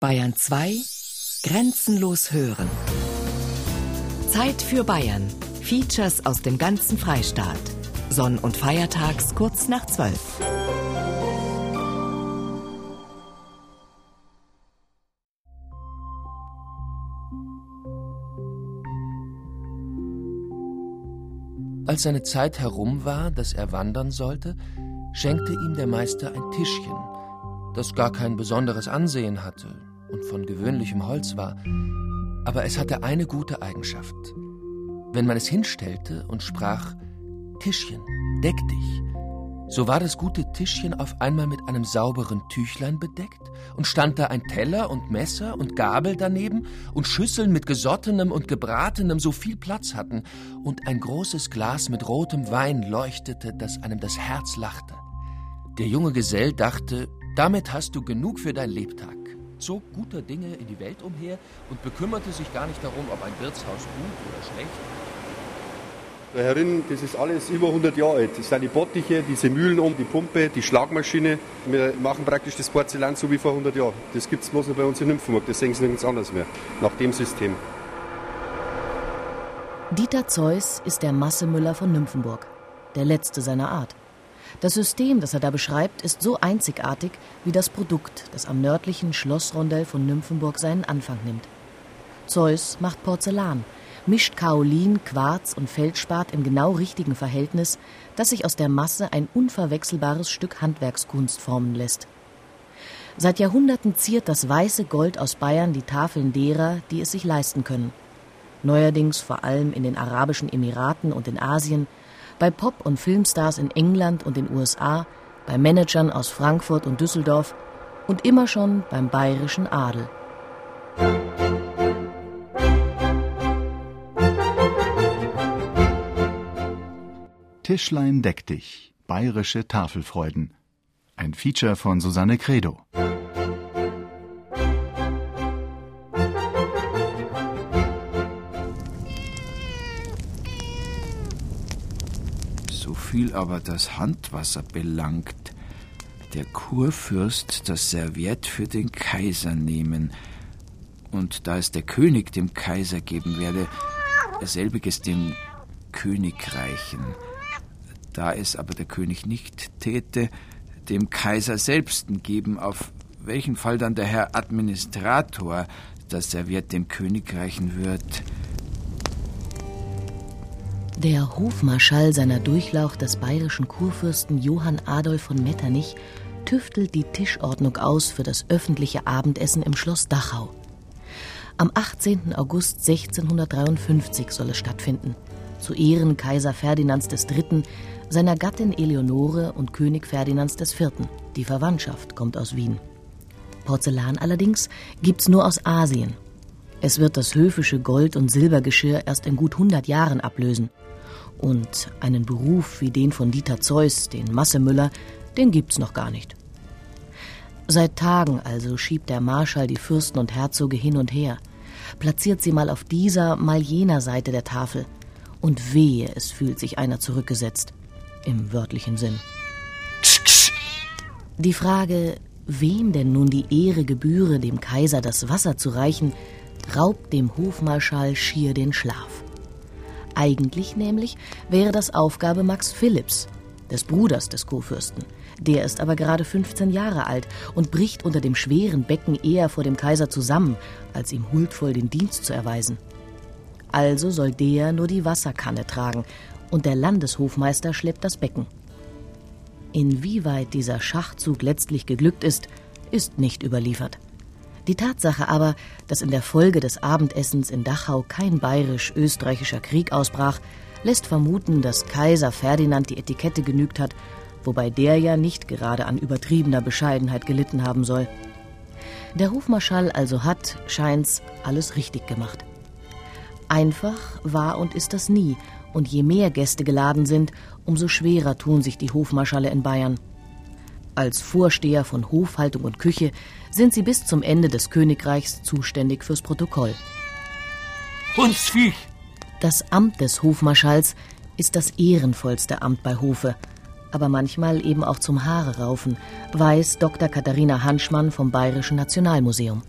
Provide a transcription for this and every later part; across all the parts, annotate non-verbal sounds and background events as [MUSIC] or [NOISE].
Bayern 2 Grenzenlos hören. Zeit für Bayern. Features aus dem ganzen Freistaat. Sonn- und Feiertags kurz nach 12. Als seine Zeit herum war, dass er wandern sollte, schenkte ihm der Meister ein Tischchen, das gar kein besonderes Ansehen hatte und von gewöhnlichem Holz war, aber es hatte eine gute Eigenschaft. Wenn man es hinstellte und sprach Tischchen, deck dich, so war das gute Tischchen auf einmal mit einem sauberen Tüchlein bedeckt und stand da ein Teller und Messer und Gabel daneben und Schüsseln mit gesottenem und gebratenem so viel Platz hatten und ein großes Glas mit rotem Wein leuchtete, dass einem das Herz lachte. Der junge Gesell dachte, damit hast du genug für dein Lebtag, zog guter Dinge in die Welt umher und bekümmerte sich gar nicht darum, ob ein Wirtshaus gut oder schlecht da herin, das ist alles über 100 Jahre alt. Das sind die Bottiche, diese Mühlen um, die Pumpe, die Schlagmaschine. Wir machen praktisch das Porzellan so wie vor 100 Jahren. Das gibt es bloß noch bei uns in Nymphenburg. Das sehen Sie nirgends anders mehr. Nach dem System. Dieter Zeus ist der Massemüller von Nymphenburg. Der letzte seiner Art. Das System, das er da beschreibt, ist so einzigartig wie das Produkt, das am nördlichen Schlossrondell von Nymphenburg seinen Anfang nimmt. Zeus macht Porzellan, mischt Kaolin, Quarz und Feldspat im genau richtigen Verhältnis, dass sich aus der Masse ein unverwechselbares Stück Handwerkskunst formen lässt. Seit Jahrhunderten ziert das weiße Gold aus Bayern die Tafeln derer, die es sich leisten können. Neuerdings vor allem in den Arabischen Emiraten und in Asien, bei Pop- und Filmstars in England und den USA, bei Managern aus Frankfurt und Düsseldorf und immer schon beim bayerischen Adel. Tischlein deck dich. Bayerische Tafelfreuden. Ein Feature von Susanne Credo. Viel aber das Handwasser belangt, der Kurfürst das Serviett für den Kaiser nehmen, und da es der König dem Kaiser geben werde, selbiges dem Königreichen. Da es aber der König nicht täte, dem Kaiser selbsten geben, auf welchen Fall dann der Herr Administrator das Serviert dem König reichen wird. Der Hofmarschall seiner Durchlauch des bayerischen Kurfürsten Johann Adolf von Metternich tüftelt die Tischordnung aus für das öffentliche Abendessen im Schloss Dachau. Am 18. August 1653 soll es stattfinden, zu Ehren Kaiser Ferdinands III., seiner Gattin Eleonore und König Ferdinands IV. Die Verwandtschaft kommt aus Wien. Porzellan allerdings gibt's nur aus Asien. Es wird das höfische Gold- und Silbergeschirr erst in gut 100 Jahren ablösen. Und einen Beruf wie den von Dieter Zeus, den Massemüller, den gibt's noch gar nicht. Seit Tagen also schiebt der Marschall die Fürsten und Herzoge hin und her, platziert sie mal auf dieser, mal jener Seite der Tafel. Und wehe, es fühlt sich einer zurückgesetzt im wörtlichen Sinn. Die Frage, wem denn nun die Ehre gebühre, dem Kaiser das Wasser zu reichen, raubt dem Hofmarschall schier den Schlaf. Eigentlich nämlich wäre das Aufgabe Max Philipps, des Bruders des Kurfürsten. Der ist aber gerade 15 Jahre alt und bricht unter dem schweren Becken eher vor dem Kaiser zusammen, als ihm huldvoll den Dienst zu erweisen. Also soll der nur die Wasserkanne tragen und der Landeshofmeister schleppt das Becken. Inwieweit dieser Schachzug letztlich geglückt ist, ist nicht überliefert. Die Tatsache aber, dass in der Folge des Abendessens in Dachau kein bayerisch-österreichischer Krieg ausbrach, lässt vermuten, dass Kaiser Ferdinand die Etikette genügt hat, wobei der ja nicht gerade an übertriebener Bescheidenheit gelitten haben soll. Der Hofmarschall also hat, scheint's, alles richtig gemacht. Einfach war und ist das nie, und je mehr Gäste geladen sind, umso schwerer tun sich die Hofmarschalle in Bayern. Als Vorsteher von Hofhaltung und Küche sind sie bis zum Ende des Königreichs zuständig fürs Protokoll. Hundsviech! Das Amt des Hofmarschalls ist das ehrenvollste Amt bei Hofe, aber manchmal eben auch zum Haare raufen, weiß Dr. Katharina Hanschmann vom Bayerischen Nationalmuseum.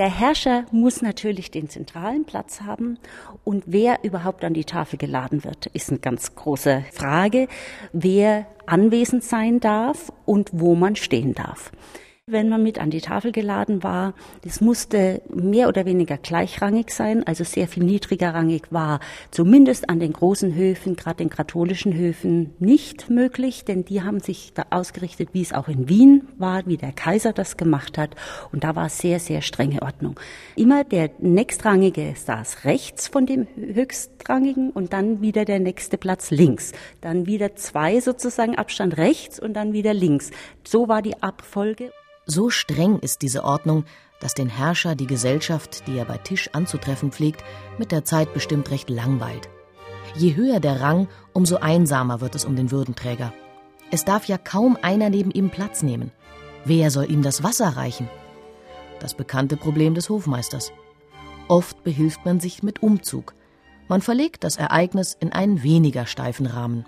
Der Herrscher muss natürlich den zentralen Platz haben. Und wer überhaupt an die Tafel geladen wird, ist eine ganz große Frage, wer anwesend sein darf und wo man stehen darf wenn man mit an die Tafel geladen war. Das musste mehr oder weniger gleichrangig sein, also sehr viel niedriger rangig war zumindest an den großen Höfen, gerade den katholischen Höfen, nicht möglich, denn die haben sich da ausgerichtet, wie es auch in Wien war, wie der Kaiser das gemacht hat. Und da war sehr, sehr strenge Ordnung. Immer der nächstrangige saß rechts von dem höchstrangigen und dann wieder der nächste Platz links. Dann wieder zwei sozusagen Abstand rechts und dann wieder links. So war die Abfolge. So streng ist diese Ordnung, dass den Herrscher die Gesellschaft, die er bei Tisch anzutreffen pflegt, mit der Zeit bestimmt recht langweilt. Je höher der Rang, umso einsamer wird es um den Würdenträger. Es darf ja kaum einer neben ihm Platz nehmen. Wer soll ihm das Wasser reichen? Das bekannte Problem des Hofmeisters. Oft behilft man sich mit Umzug. Man verlegt das Ereignis in einen weniger steifen Rahmen.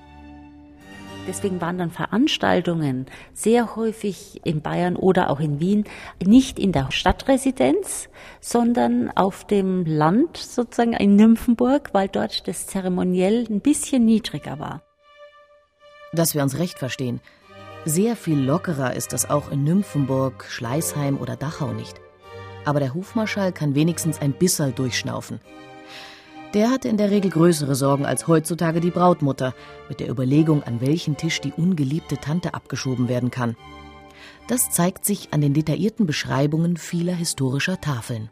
Deswegen waren dann Veranstaltungen sehr häufig in Bayern oder auch in Wien nicht in der Stadtresidenz, sondern auf dem Land, sozusagen in Nymphenburg, weil dort das zeremoniell ein bisschen niedriger war. Dass wir uns recht verstehen, sehr viel lockerer ist das auch in Nymphenburg, Schleißheim oder Dachau nicht. Aber der Hofmarschall kann wenigstens ein Bisserl durchschnaufen. Der hatte in der Regel größere Sorgen als heutzutage die Brautmutter, mit der Überlegung, an welchen Tisch die ungeliebte Tante abgeschoben werden kann. Das zeigt sich an den detaillierten Beschreibungen vieler historischer Tafeln.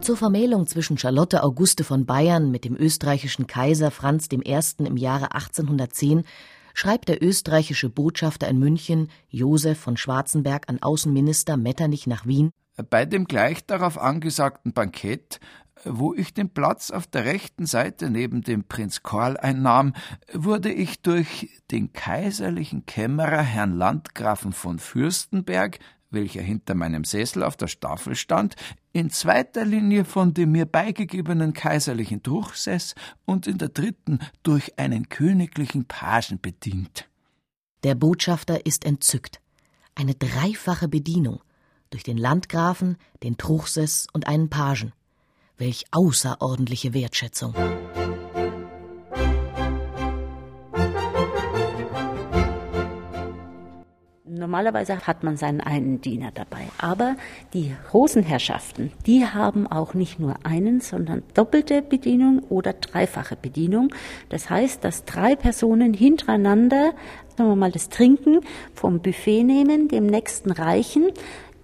Zur Vermählung zwischen Charlotte Auguste von Bayern mit dem österreichischen Kaiser Franz I. im Jahre 1810 schreibt der österreichische Botschafter in München, Josef von Schwarzenberg, an Außenminister Metternich nach Wien. Bei dem gleich darauf angesagten Bankett, wo ich den Platz auf der rechten Seite neben dem Prinz Karl einnahm, wurde ich durch den kaiserlichen Kämmerer Herrn Landgrafen von Fürstenberg welcher hinter meinem Sessel auf der Staffel stand, in zweiter Linie von dem mir beigegebenen kaiserlichen Truchsess und in der dritten durch einen königlichen Pagen bedient. Der Botschafter ist entzückt. Eine dreifache Bedienung durch den Landgrafen, den Truchsess und einen Pagen. Welch außerordentliche Wertschätzung. Normalerweise hat man seinen einen Diener dabei. Aber die Rosenherrschaften, die haben auch nicht nur einen, sondern doppelte Bedienung oder dreifache Bedienung. Das heißt, dass drei Personen hintereinander, sagen wir mal, das Trinken vom Buffet nehmen, dem nächsten reichen,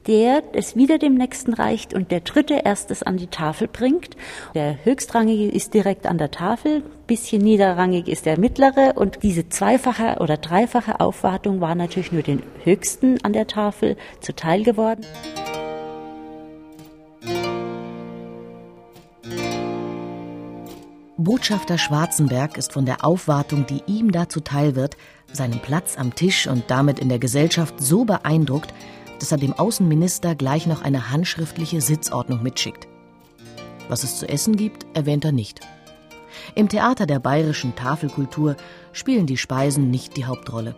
der es wieder dem nächsten reicht und der dritte erst es an die Tafel bringt. Der höchstrangige ist direkt an der Tafel, bisschen niederrangig ist der mittlere und diese zweifache oder dreifache Aufwartung war natürlich nur den höchsten an der Tafel zuteil geworden. Botschafter Schwarzenberg ist von der Aufwartung, die ihm da zuteil wird, seinen Platz am Tisch und damit in der Gesellschaft so beeindruckt, dass er dem Außenminister gleich noch eine handschriftliche Sitzordnung mitschickt. Was es zu essen gibt, erwähnt er nicht. Im Theater der bayerischen Tafelkultur spielen die Speisen nicht die Hauptrolle.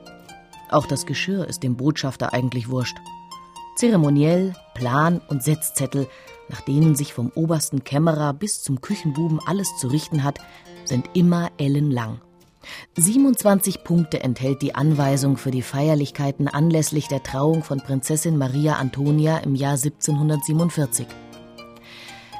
Auch das Geschirr ist dem Botschafter eigentlich wurscht. Zeremoniell, Plan und Setzzettel, nach denen sich vom obersten Kämmerer bis zum Küchenbuben alles zu richten hat, sind immer ellenlang. 27 Punkte enthält die Anweisung für die Feierlichkeiten anlässlich der Trauung von Prinzessin Maria Antonia im Jahr 1747.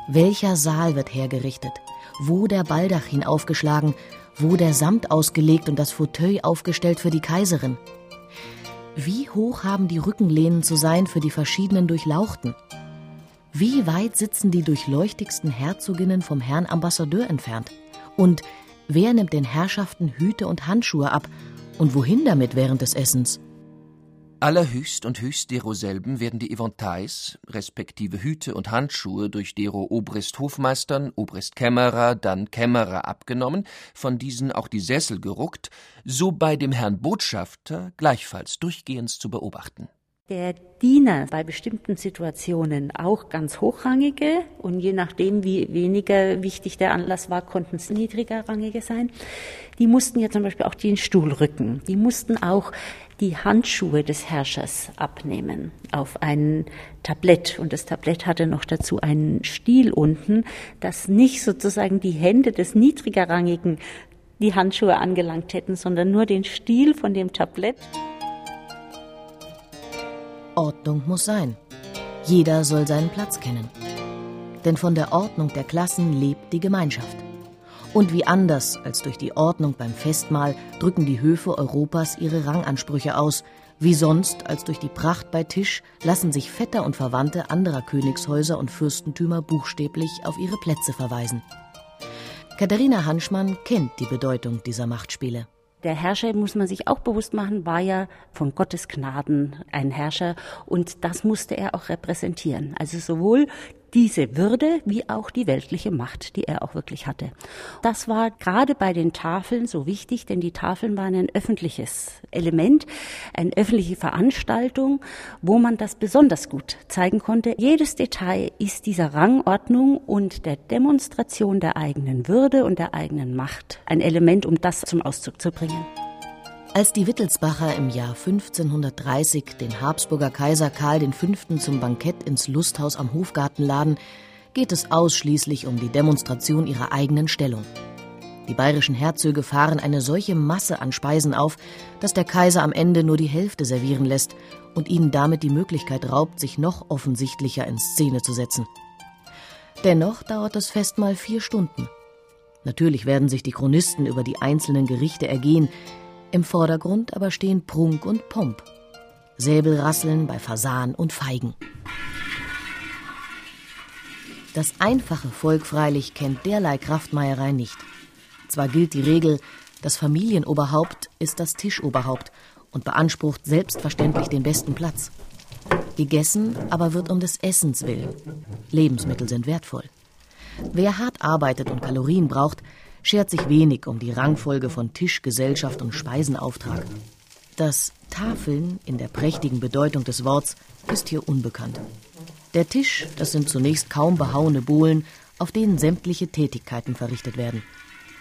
Welcher Saal wird hergerichtet? Wo der Baldachin aufgeschlagen? Wo der Samt ausgelegt und das Fauteuil aufgestellt für die Kaiserin? Wie hoch haben die Rückenlehnen zu sein für die verschiedenen Durchlauchten? Wie weit sitzen die durchleuchtigsten Herzoginnen vom Herrn Ambassadeur entfernt? Und Wer nimmt den Herrschaften Hüte und Handschuhe ab und wohin damit während des Essens? Allerhöchst und höchst deroselben werden die Eventails, respektive Hüte und Handschuhe durch dero Obrist Hofmeistern, Obrist Kämmerer, dann Kämmerer abgenommen, von diesen auch die Sessel geruckt, so bei dem Herrn Botschafter gleichfalls durchgehends zu beobachten. Der Diener bei bestimmten Situationen auch ganz hochrangige und je nachdem, wie weniger wichtig der Anlass war, konnten es niedrigerrangige sein. Die mussten ja zum Beispiel auch den Stuhl rücken. Die mussten auch die Handschuhe des Herrschers abnehmen auf ein Tablett. Und das Tablett hatte noch dazu einen Stiel unten, dass nicht sozusagen die Hände des niedrigerrangigen die Handschuhe angelangt hätten, sondern nur den Stiel von dem Tablett. Ordnung muss sein. Jeder soll seinen Platz kennen. Denn von der Ordnung der Klassen lebt die Gemeinschaft. Und wie anders als durch die Ordnung beim Festmahl drücken die Höfe Europas ihre Rangansprüche aus, wie sonst als durch die Pracht bei Tisch lassen sich Vetter und Verwandte anderer Königshäuser und Fürstentümer buchstäblich auf ihre Plätze verweisen. Katharina Hanschmann kennt die Bedeutung dieser Machtspiele. Der Herrscher, muss man sich auch bewusst machen, war ja von Gottes Gnaden ein Herrscher und das musste er auch repräsentieren. Also sowohl diese Würde wie auch die weltliche Macht, die er auch wirklich hatte. Das war gerade bei den Tafeln so wichtig, denn die Tafeln waren ein öffentliches Element, eine öffentliche Veranstaltung, wo man das besonders gut zeigen konnte. Jedes Detail ist dieser Rangordnung und der Demonstration der eigenen Würde und der eigenen Macht ein Element, um das zum Ausdruck zu bringen. Als die Wittelsbacher im Jahr 1530 den Habsburger Kaiser Karl V. zum Bankett ins Lusthaus am Hofgarten laden, geht es ausschließlich um die Demonstration ihrer eigenen Stellung. Die bayerischen Herzöge fahren eine solche Masse an Speisen auf, dass der Kaiser am Ende nur die Hälfte servieren lässt und ihnen damit die Möglichkeit raubt, sich noch offensichtlicher in Szene zu setzen. Dennoch dauert das Festmahl vier Stunden. Natürlich werden sich die Chronisten über die einzelnen Gerichte ergehen, im Vordergrund aber stehen Prunk und Pomp. Säbelrasseln bei Fasan und Feigen. Das einfache Volk freilich kennt derlei Kraftmeierei nicht. Zwar gilt die Regel, das Familienoberhaupt ist das Tischoberhaupt und beansprucht selbstverständlich den besten Platz. Gegessen aber wird um des Essens willen. Lebensmittel sind wertvoll. Wer hart arbeitet und Kalorien braucht, schert sich wenig um die Rangfolge von Tisch, Gesellschaft und Speisenauftrag. Das Tafeln in der prächtigen Bedeutung des Worts ist hier unbekannt. Der Tisch, das sind zunächst kaum behauene Bohlen, auf denen sämtliche Tätigkeiten verrichtet werden.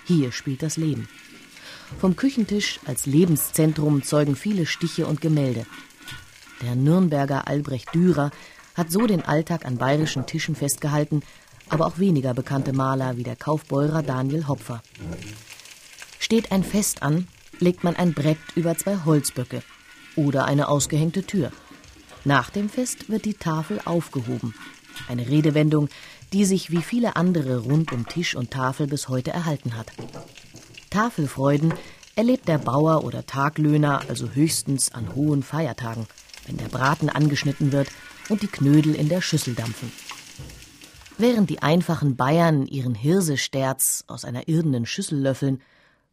Hier spielt das Leben. Vom Küchentisch als Lebenszentrum zeugen viele Stiche und Gemälde. Der Nürnberger Albrecht Dürer hat so den Alltag an bayerischen Tischen festgehalten, aber auch weniger bekannte Maler wie der Kaufbeurer Daniel Hopfer. Steht ein Fest an, legt man ein Brett über zwei Holzböcke oder eine ausgehängte Tür. Nach dem Fest wird die Tafel aufgehoben. Eine Redewendung, die sich wie viele andere rund um Tisch und Tafel bis heute erhalten hat. Tafelfreuden erlebt der Bauer oder Taglöhner also höchstens an hohen Feiertagen, wenn der Braten angeschnitten wird und die Knödel in der Schüssel dampfen. Während die einfachen Bayern ihren Hirsesterz aus einer irdenen Schüssel löffeln,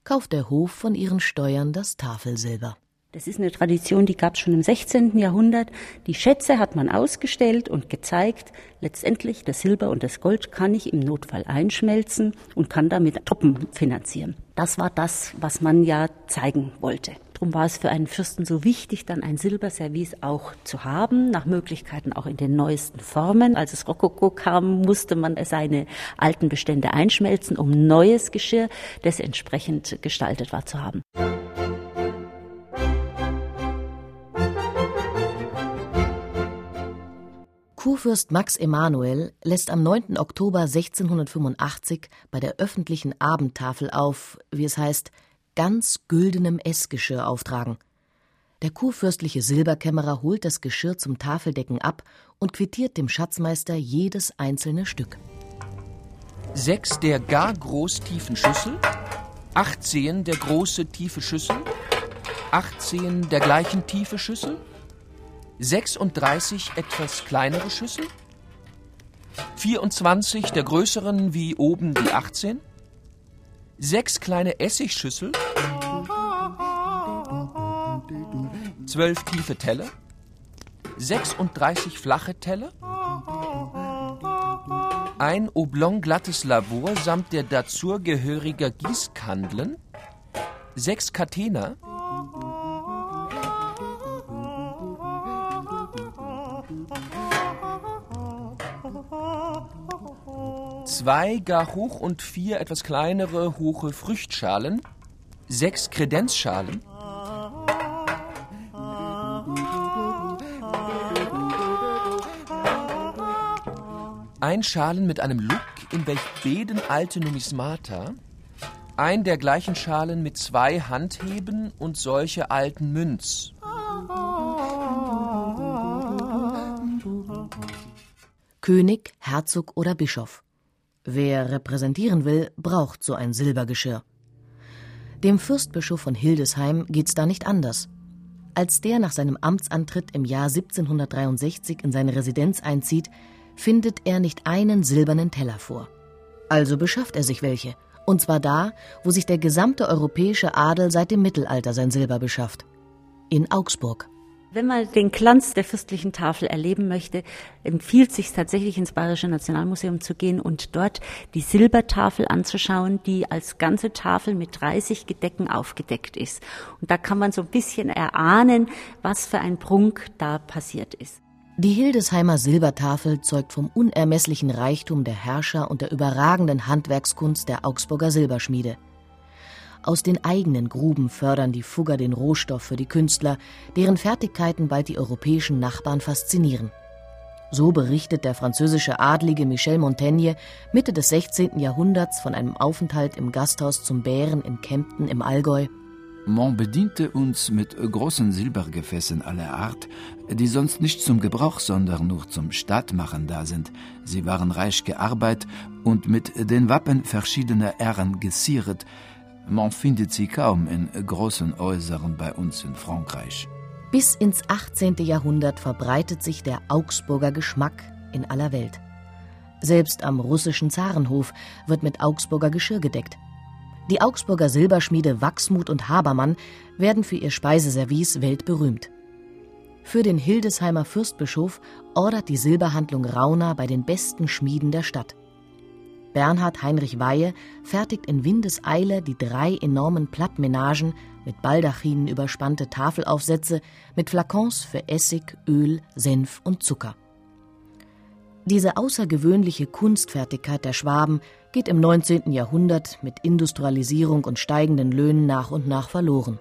kauft der Hof von ihren Steuern das Tafelsilber. Das ist eine Tradition, die gab es schon im 16. Jahrhundert. Die Schätze hat man ausgestellt und gezeigt. Letztendlich das Silber und das Gold kann ich im Notfall einschmelzen und kann damit Truppen finanzieren. Das war das, was man ja zeigen wollte. Darum war es für einen Fürsten so wichtig, dann ein Silberservice auch zu haben, nach Möglichkeiten auch in den neuesten Formen. Als es Rokoko kam, musste man seine alten Bestände einschmelzen, um neues Geschirr, das entsprechend gestaltet war, zu haben. Kurfürst Max Emanuel lässt am 9. Oktober 1685 bei der öffentlichen Abendtafel auf, wie es heißt, ganz güldenem Essgeschirr auftragen. Der kurfürstliche Silberkämmerer holt das Geschirr zum Tafeldecken ab und quittiert dem Schatzmeister jedes einzelne Stück. Sechs der gar großtiefen Schüssel, acht Zehen der große tiefe Schüssel, acht Zehen der gleichen tiefe Schüssel, 36 etwas kleinere Schüssel, 24 der größeren wie oben die 18, sechs kleine Essigschüssel, zwölf tiefe Teller, 36 flache Teller, ein oblong glattes Labor samt der dazugehöriger Gießkandeln, sechs Catena, zwei gar hoch und vier etwas kleinere hohe Früchtschalen, sechs Kredenzschalen, ein Schalen mit einem Look, in welch beden alte Numismata, ein der gleichen Schalen mit zwei Handheben und solche alten Münz. König, Herzog oder Bischof. Wer repräsentieren will, braucht so ein Silbergeschirr. Dem Fürstbischof von Hildesheim geht's da nicht anders. Als der nach seinem Amtsantritt im Jahr 1763 in seine Residenz einzieht, findet er nicht einen silbernen Teller vor. Also beschafft er sich welche, und zwar da, wo sich der gesamte europäische Adel seit dem Mittelalter sein Silber beschafft. In Augsburg. Wenn man den Glanz der fürstlichen Tafel erleben möchte, empfiehlt sich tatsächlich ins Bayerische Nationalmuseum zu gehen und dort die Silbertafel anzuschauen, die als ganze Tafel mit 30 Gedecken aufgedeckt ist. Und da kann man so ein bisschen erahnen, was für ein Prunk da passiert ist. Die Hildesheimer Silbertafel zeugt vom unermesslichen Reichtum der Herrscher und der überragenden Handwerkskunst der Augsburger Silberschmiede. Aus den eigenen Gruben fördern die Fugger den Rohstoff für die Künstler, deren Fertigkeiten bald die europäischen Nachbarn faszinieren. So berichtet der französische Adlige Michel Montaigne Mitte des 16. Jahrhunderts von einem Aufenthalt im Gasthaus zum Bären in Kempten im Allgäu. Man bediente uns mit großen Silbergefäßen aller Art, die sonst nicht zum Gebrauch, sondern nur zum Staatmachen da sind. Sie waren reich gearbeitet und mit den Wappen verschiedener Ehren gezieret. Man findet sie kaum in großen Häusern bei uns in Frankreich. Bis ins 18. Jahrhundert verbreitet sich der Augsburger Geschmack in aller Welt. Selbst am russischen Zarenhof wird mit Augsburger Geschirr gedeckt. Die Augsburger Silberschmiede Wachsmuth und Habermann werden für ihr Speiseservice weltberühmt. Für den Hildesheimer Fürstbischof ordert die Silberhandlung Rauner bei den besten Schmieden der Stadt. Bernhard Heinrich Weihe fertigt in Windeseile die drei enormen Plattmenagen mit Baldachinen überspannte Tafelaufsätze mit Flakons für Essig, Öl, Senf und Zucker. Diese außergewöhnliche Kunstfertigkeit der Schwaben geht im 19. Jahrhundert mit Industrialisierung und steigenden Löhnen nach und nach verloren.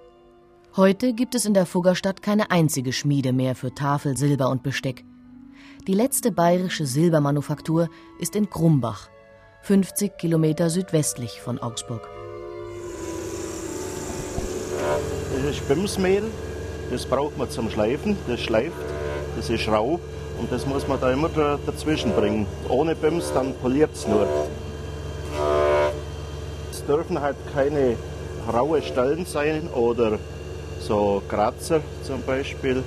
Heute gibt es in der Fuggerstadt keine einzige Schmiede mehr für Tafel, Silber und Besteck. Die letzte bayerische Silbermanufaktur ist in Krumbach, 50 Kilometer südwestlich von Augsburg. Das ist Bimsmehl, das braucht man zum Schleifen, das schleift, das ist rau und das muss man da immer dazwischen bringen. Ohne Bims, dann poliert es nur. Es dürfen halt keine raue Stellen sein oder so Kratzer zum Beispiel.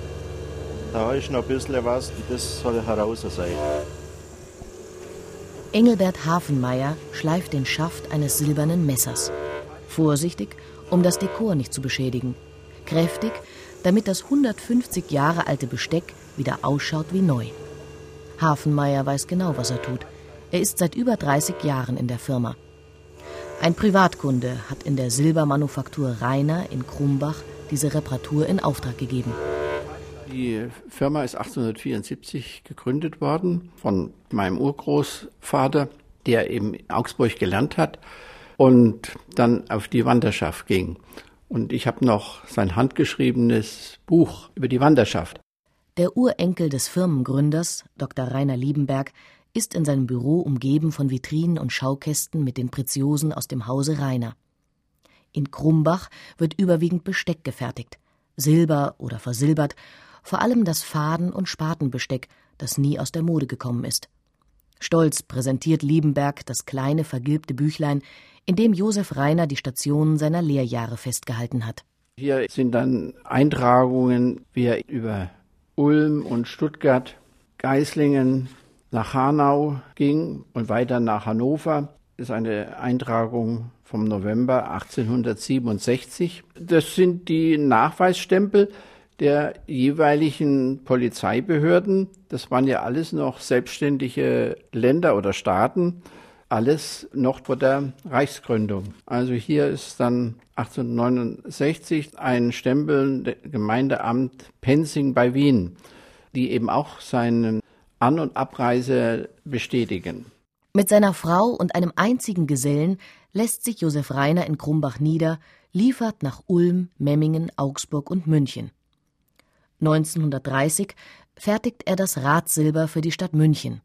Da ist noch ein bisschen was, das soll heraus sein. Engelbert Hafenmeier schleift den Schaft eines silbernen Messers. Vorsichtig, um das Dekor nicht zu beschädigen. Kräftig, damit das 150 Jahre alte Besteck wieder ausschaut wie neu. Hafenmeier weiß genau, was er tut. Er ist seit über 30 Jahren in der Firma. Ein Privatkunde hat in der Silbermanufaktur Rainer in Krumbach diese Reparatur in Auftrag gegeben. Die Firma ist 1874 gegründet worden von meinem Urgroßvater, der eben in Augsburg gelernt hat und dann auf die Wanderschaft ging. Und ich habe noch sein handgeschriebenes Buch über die Wanderschaft. Der Urenkel des Firmengründers, Dr. Rainer Liebenberg, ist in seinem Büro umgeben von Vitrinen und Schaukästen mit den Preziosen aus dem Hause Rainer. In Krumbach wird überwiegend Besteck gefertigt, Silber oder versilbert, vor allem das Faden- und Spatenbesteck, das nie aus der Mode gekommen ist. Stolz präsentiert Liebenberg das kleine vergilbte Büchlein, in dem Josef Rainer die Stationen seiner Lehrjahre festgehalten hat. Hier sind dann Eintragungen, wie er über Ulm und Stuttgart, Geislingen, nach Hanau ging und weiter nach Hannover. Das ist eine Eintragung vom November 1867. Das sind die Nachweisstempel der jeweiligen Polizeibehörden. Das waren ja alles noch selbstständige Länder oder Staaten, alles noch vor der Reichsgründung. Also hier ist dann 1869 ein Stempel Gemeindeamt Penzing bei Wien, die eben auch seinen an- und Abreise bestätigen. Mit seiner Frau und einem einzigen Gesellen lässt sich Josef Reiner in Krumbach nieder, liefert nach Ulm, Memmingen, Augsburg und München. 1930 fertigt er das Radsilber für die Stadt München.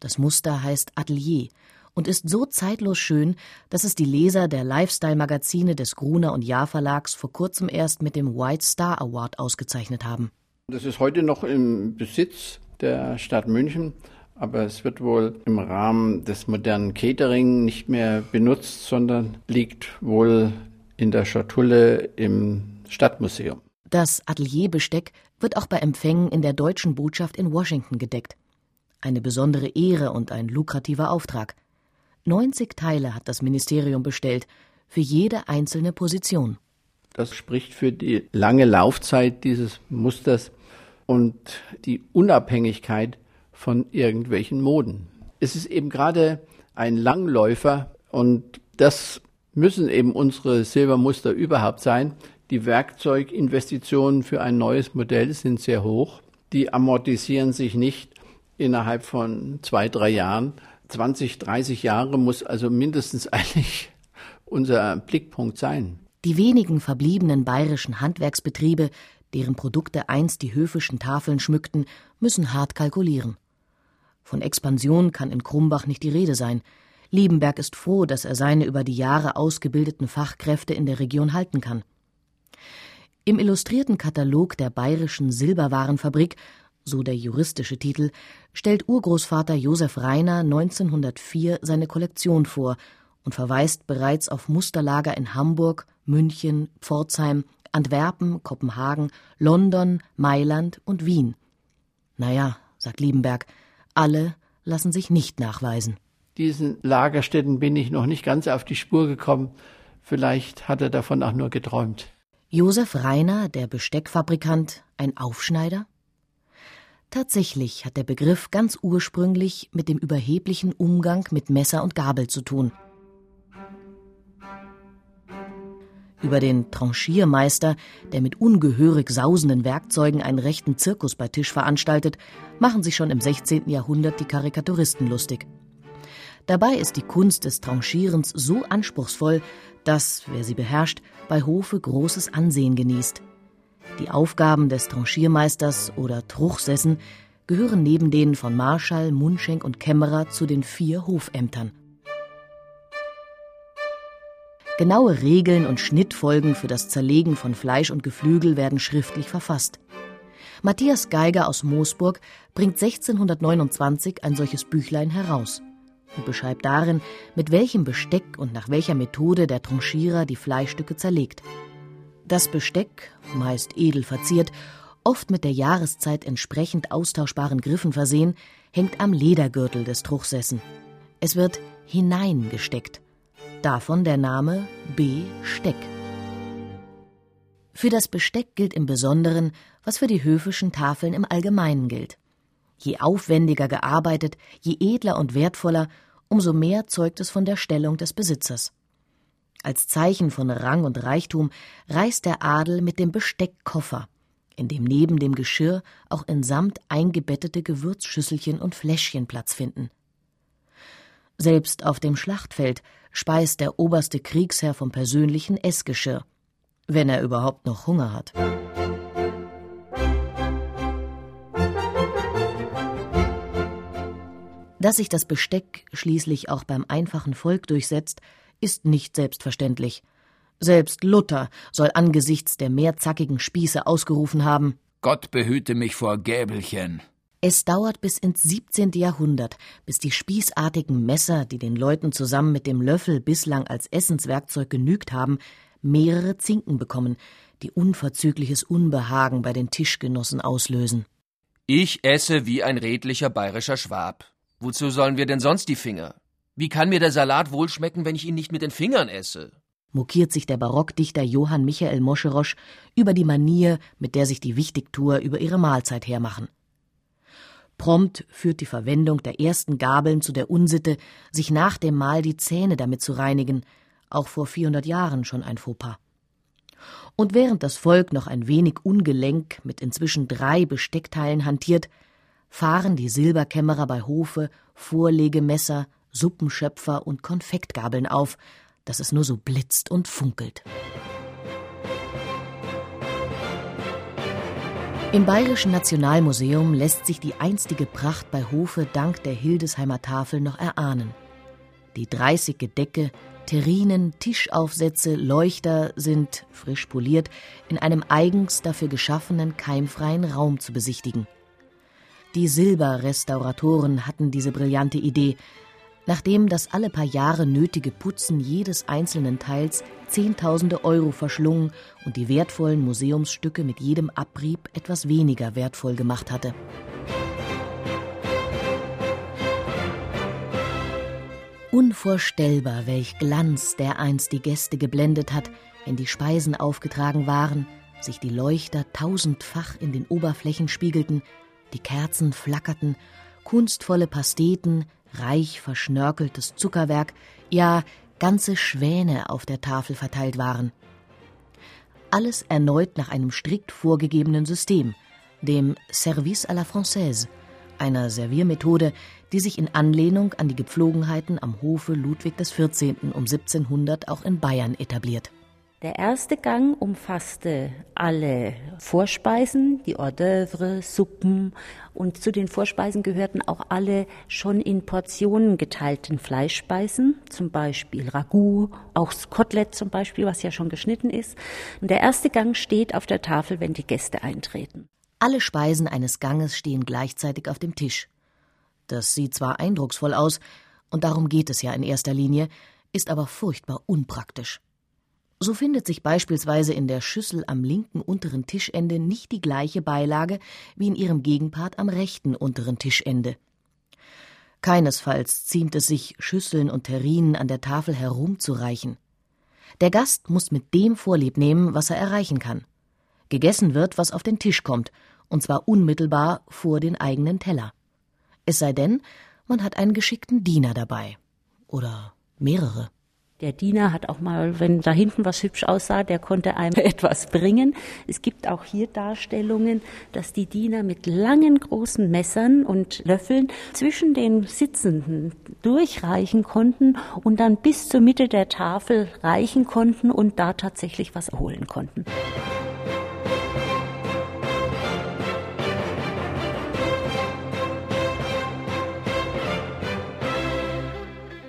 Das Muster heißt Atelier und ist so zeitlos schön, dass es die Leser der Lifestyle-Magazine des Gruner und Jahr Verlags vor kurzem erst mit dem White Star Award ausgezeichnet haben. Das ist heute noch im Besitz der Stadt München, aber es wird wohl im Rahmen des modernen Catering nicht mehr benutzt, sondern liegt wohl in der Schatulle im Stadtmuseum. Das Atelierbesteck wird auch bei Empfängen in der deutschen Botschaft in Washington gedeckt. Eine besondere Ehre und ein lukrativer Auftrag. 90 Teile hat das Ministerium bestellt, für jede einzelne Position. Das spricht für die lange Laufzeit dieses Musters und die Unabhängigkeit von irgendwelchen Moden. Es ist eben gerade ein Langläufer und das müssen eben unsere Silbermuster überhaupt sein. Die Werkzeuginvestitionen für ein neues Modell sind sehr hoch. Die amortisieren sich nicht innerhalb von zwei, drei Jahren. 20, 30 Jahre muss also mindestens [LAUGHS] eigentlich unser Blickpunkt sein. Die wenigen verbliebenen bayerischen Handwerksbetriebe, deren Produkte einst die höfischen Tafeln schmückten, müssen hart kalkulieren. Von Expansion kann in Krumbach nicht die Rede sein. Liebenberg ist froh, dass er seine über die Jahre ausgebildeten Fachkräfte in der Region halten kann. Im illustrierten Katalog der Bayerischen Silberwarenfabrik, so der juristische Titel, stellt Urgroßvater Josef Reiner 1904 seine Kollektion vor und verweist bereits auf Musterlager in Hamburg, München, Pforzheim, Antwerpen, Kopenhagen, London, Mailand und Wien. Naja, sagt Liebenberg, alle lassen sich nicht nachweisen. Diesen Lagerstätten bin ich noch nicht ganz auf die Spur gekommen. Vielleicht hat er davon auch nur geträumt. Josef Reiner, der Besteckfabrikant, ein Aufschneider? Tatsächlich hat der Begriff ganz ursprünglich mit dem überheblichen Umgang mit Messer und Gabel zu tun. Über den Tranchiermeister, der mit ungehörig sausenden Werkzeugen einen rechten Zirkus bei Tisch veranstaltet, machen sich schon im 16. Jahrhundert die Karikaturisten lustig. Dabei ist die Kunst des Tranchierens so anspruchsvoll, dass, wer sie beherrscht, bei Hofe großes Ansehen genießt. Die Aufgaben des Tranchiermeisters oder Truchsessen gehören neben denen von Marschall, Mundschenk und Kämmerer zu den vier Hofämtern. Genaue Regeln und Schnittfolgen für das Zerlegen von Fleisch und Geflügel werden schriftlich verfasst. Matthias Geiger aus Moosburg bringt 1629 ein solches Büchlein heraus und beschreibt darin, mit welchem Besteck und nach welcher Methode der Tranchierer die Fleischstücke zerlegt. Das Besteck, meist edel verziert, oft mit der Jahreszeit entsprechend austauschbaren Griffen versehen, hängt am Ledergürtel des Truchsessen. Es wird hineingesteckt. Davon der Name Besteck. Für das Besteck gilt im Besonderen, was für die höfischen Tafeln im Allgemeinen gilt. Je aufwendiger gearbeitet, je edler und wertvoller, umso mehr zeugt es von der Stellung des Besitzers. Als Zeichen von Rang und Reichtum reist der Adel mit dem Besteckkoffer, in dem neben dem Geschirr auch in Samt eingebettete Gewürzschüsselchen und Fläschchen Platz finden. Selbst auf dem Schlachtfeld speist der oberste Kriegsherr vom persönlichen Essgeschirr, wenn er überhaupt noch Hunger hat. Dass sich das Besteck schließlich auch beim einfachen Volk durchsetzt, ist nicht selbstverständlich. Selbst Luther soll angesichts der mehrzackigen Spieße ausgerufen haben Gott behüte mich vor Gäbelchen. Es dauert bis ins 17. Jahrhundert, bis die spießartigen Messer, die den Leuten zusammen mit dem Löffel bislang als Essenswerkzeug genügt haben, mehrere Zinken bekommen, die unverzügliches Unbehagen bei den Tischgenossen auslösen. Ich esse wie ein redlicher bayerischer Schwab. Wozu sollen wir denn sonst die Finger? Wie kann mir der Salat wohlschmecken, wenn ich ihn nicht mit den Fingern esse? mokiert sich der Barockdichter Johann Michael Moscherosch über die Manier, mit der sich die Wichtigtuer über ihre Mahlzeit hermachen. Prompt führt die Verwendung der ersten Gabeln zu der Unsitte, sich nach dem Mahl die Zähne damit zu reinigen, auch vor 400 Jahren schon ein Fauxpas. Und während das Volk noch ein wenig ungelenk mit inzwischen drei Besteckteilen hantiert, fahren die Silberkämmerer bei Hofe Vorlegemesser, Suppenschöpfer und Konfektgabeln auf, dass es nur so blitzt und funkelt. Im Bayerischen Nationalmuseum lässt sich die einstige Pracht bei Hofe dank der Hildesheimer Tafel noch erahnen. Die 30 Gedecke, Terrinen, Tischaufsätze, Leuchter sind, frisch poliert, in einem eigens dafür geschaffenen keimfreien Raum zu besichtigen. Die Silberrestauratoren hatten diese brillante Idee, nachdem das alle paar Jahre nötige Putzen jedes einzelnen Teils Zehntausende Euro verschlungen und die wertvollen Museumsstücke mit jedem Abrieb etwas weniger wertvoll gemacht hatte. Unvorstellbar, welch Glanz der einst die Gäste geblendet hat, wenn die Speisen aufgetragen waren, sich die Leuchter tausendfach in den Oberflächen spiegelten, die Kerzen flackerten, kunstvolle Pasteten, reich verschnörkeltes Zuckerwerk, ja ganze Schwäne auf der Tafel verteilt waren. Alles erneut nach einem strikt vorgegebenen System, dem Service à la Française, einer Serviermethode, die sich in Anlehnung an die Gepflogenheiten am Hofe Ludwig XIV. um 1700 auch in Bayern etabliert. Der erste Gang umfasste alle Vorspeisen, die Hors d'oeuvre, Suppen und zu den Vorspeisen gehörten auch alle schon in Portionen geteilten Fleischspeisen, zum Beispiel Ragout, auch Kotelett zum Beispiel, was ja schon geschnitten ist. Und der erste Gang steht auf der Tafel, wenn die Gäste eintreten. Alle Speisen eines Ganges stehen gleichzeitig auf dem Tisch. Das sieht zwar eindrucksvoll aus, und darum geht es ja in erster Linie, ist aber furchtbar unpraktisch. So findet sich beispielsweise in der Schüssel am linken unteren Tischende nicht die gleiche Beilage wie in ihrem Gegenpart am rechten unteren Tischende. Keinesfalls ziemt es sich, Schüsseln und Terrinen an der Tafel herumzureichen. Der Gast muss mit dem Vorlieb nehmen, was er erreichen kann. Gegessen wird, was auf den Tisch kommt, und zwar unmittelbar vor den eigenen Teller. Es sei denn, man hat einen geschickten Diener dabei. Oder mehrere. Der Diener hat auch mal, wenn da hinten was hübsch aussah, der konnte einem [LAUGHS] etwas bringen. Es gibt auch hier Darstellungen, dass die Diener mit langen großen Messern und Löffeln zwischen den Sitzenden durchreichen konnten und dann bis zur Mitte der Tafel reichen konnten und da tatsächlich was erholen konnten.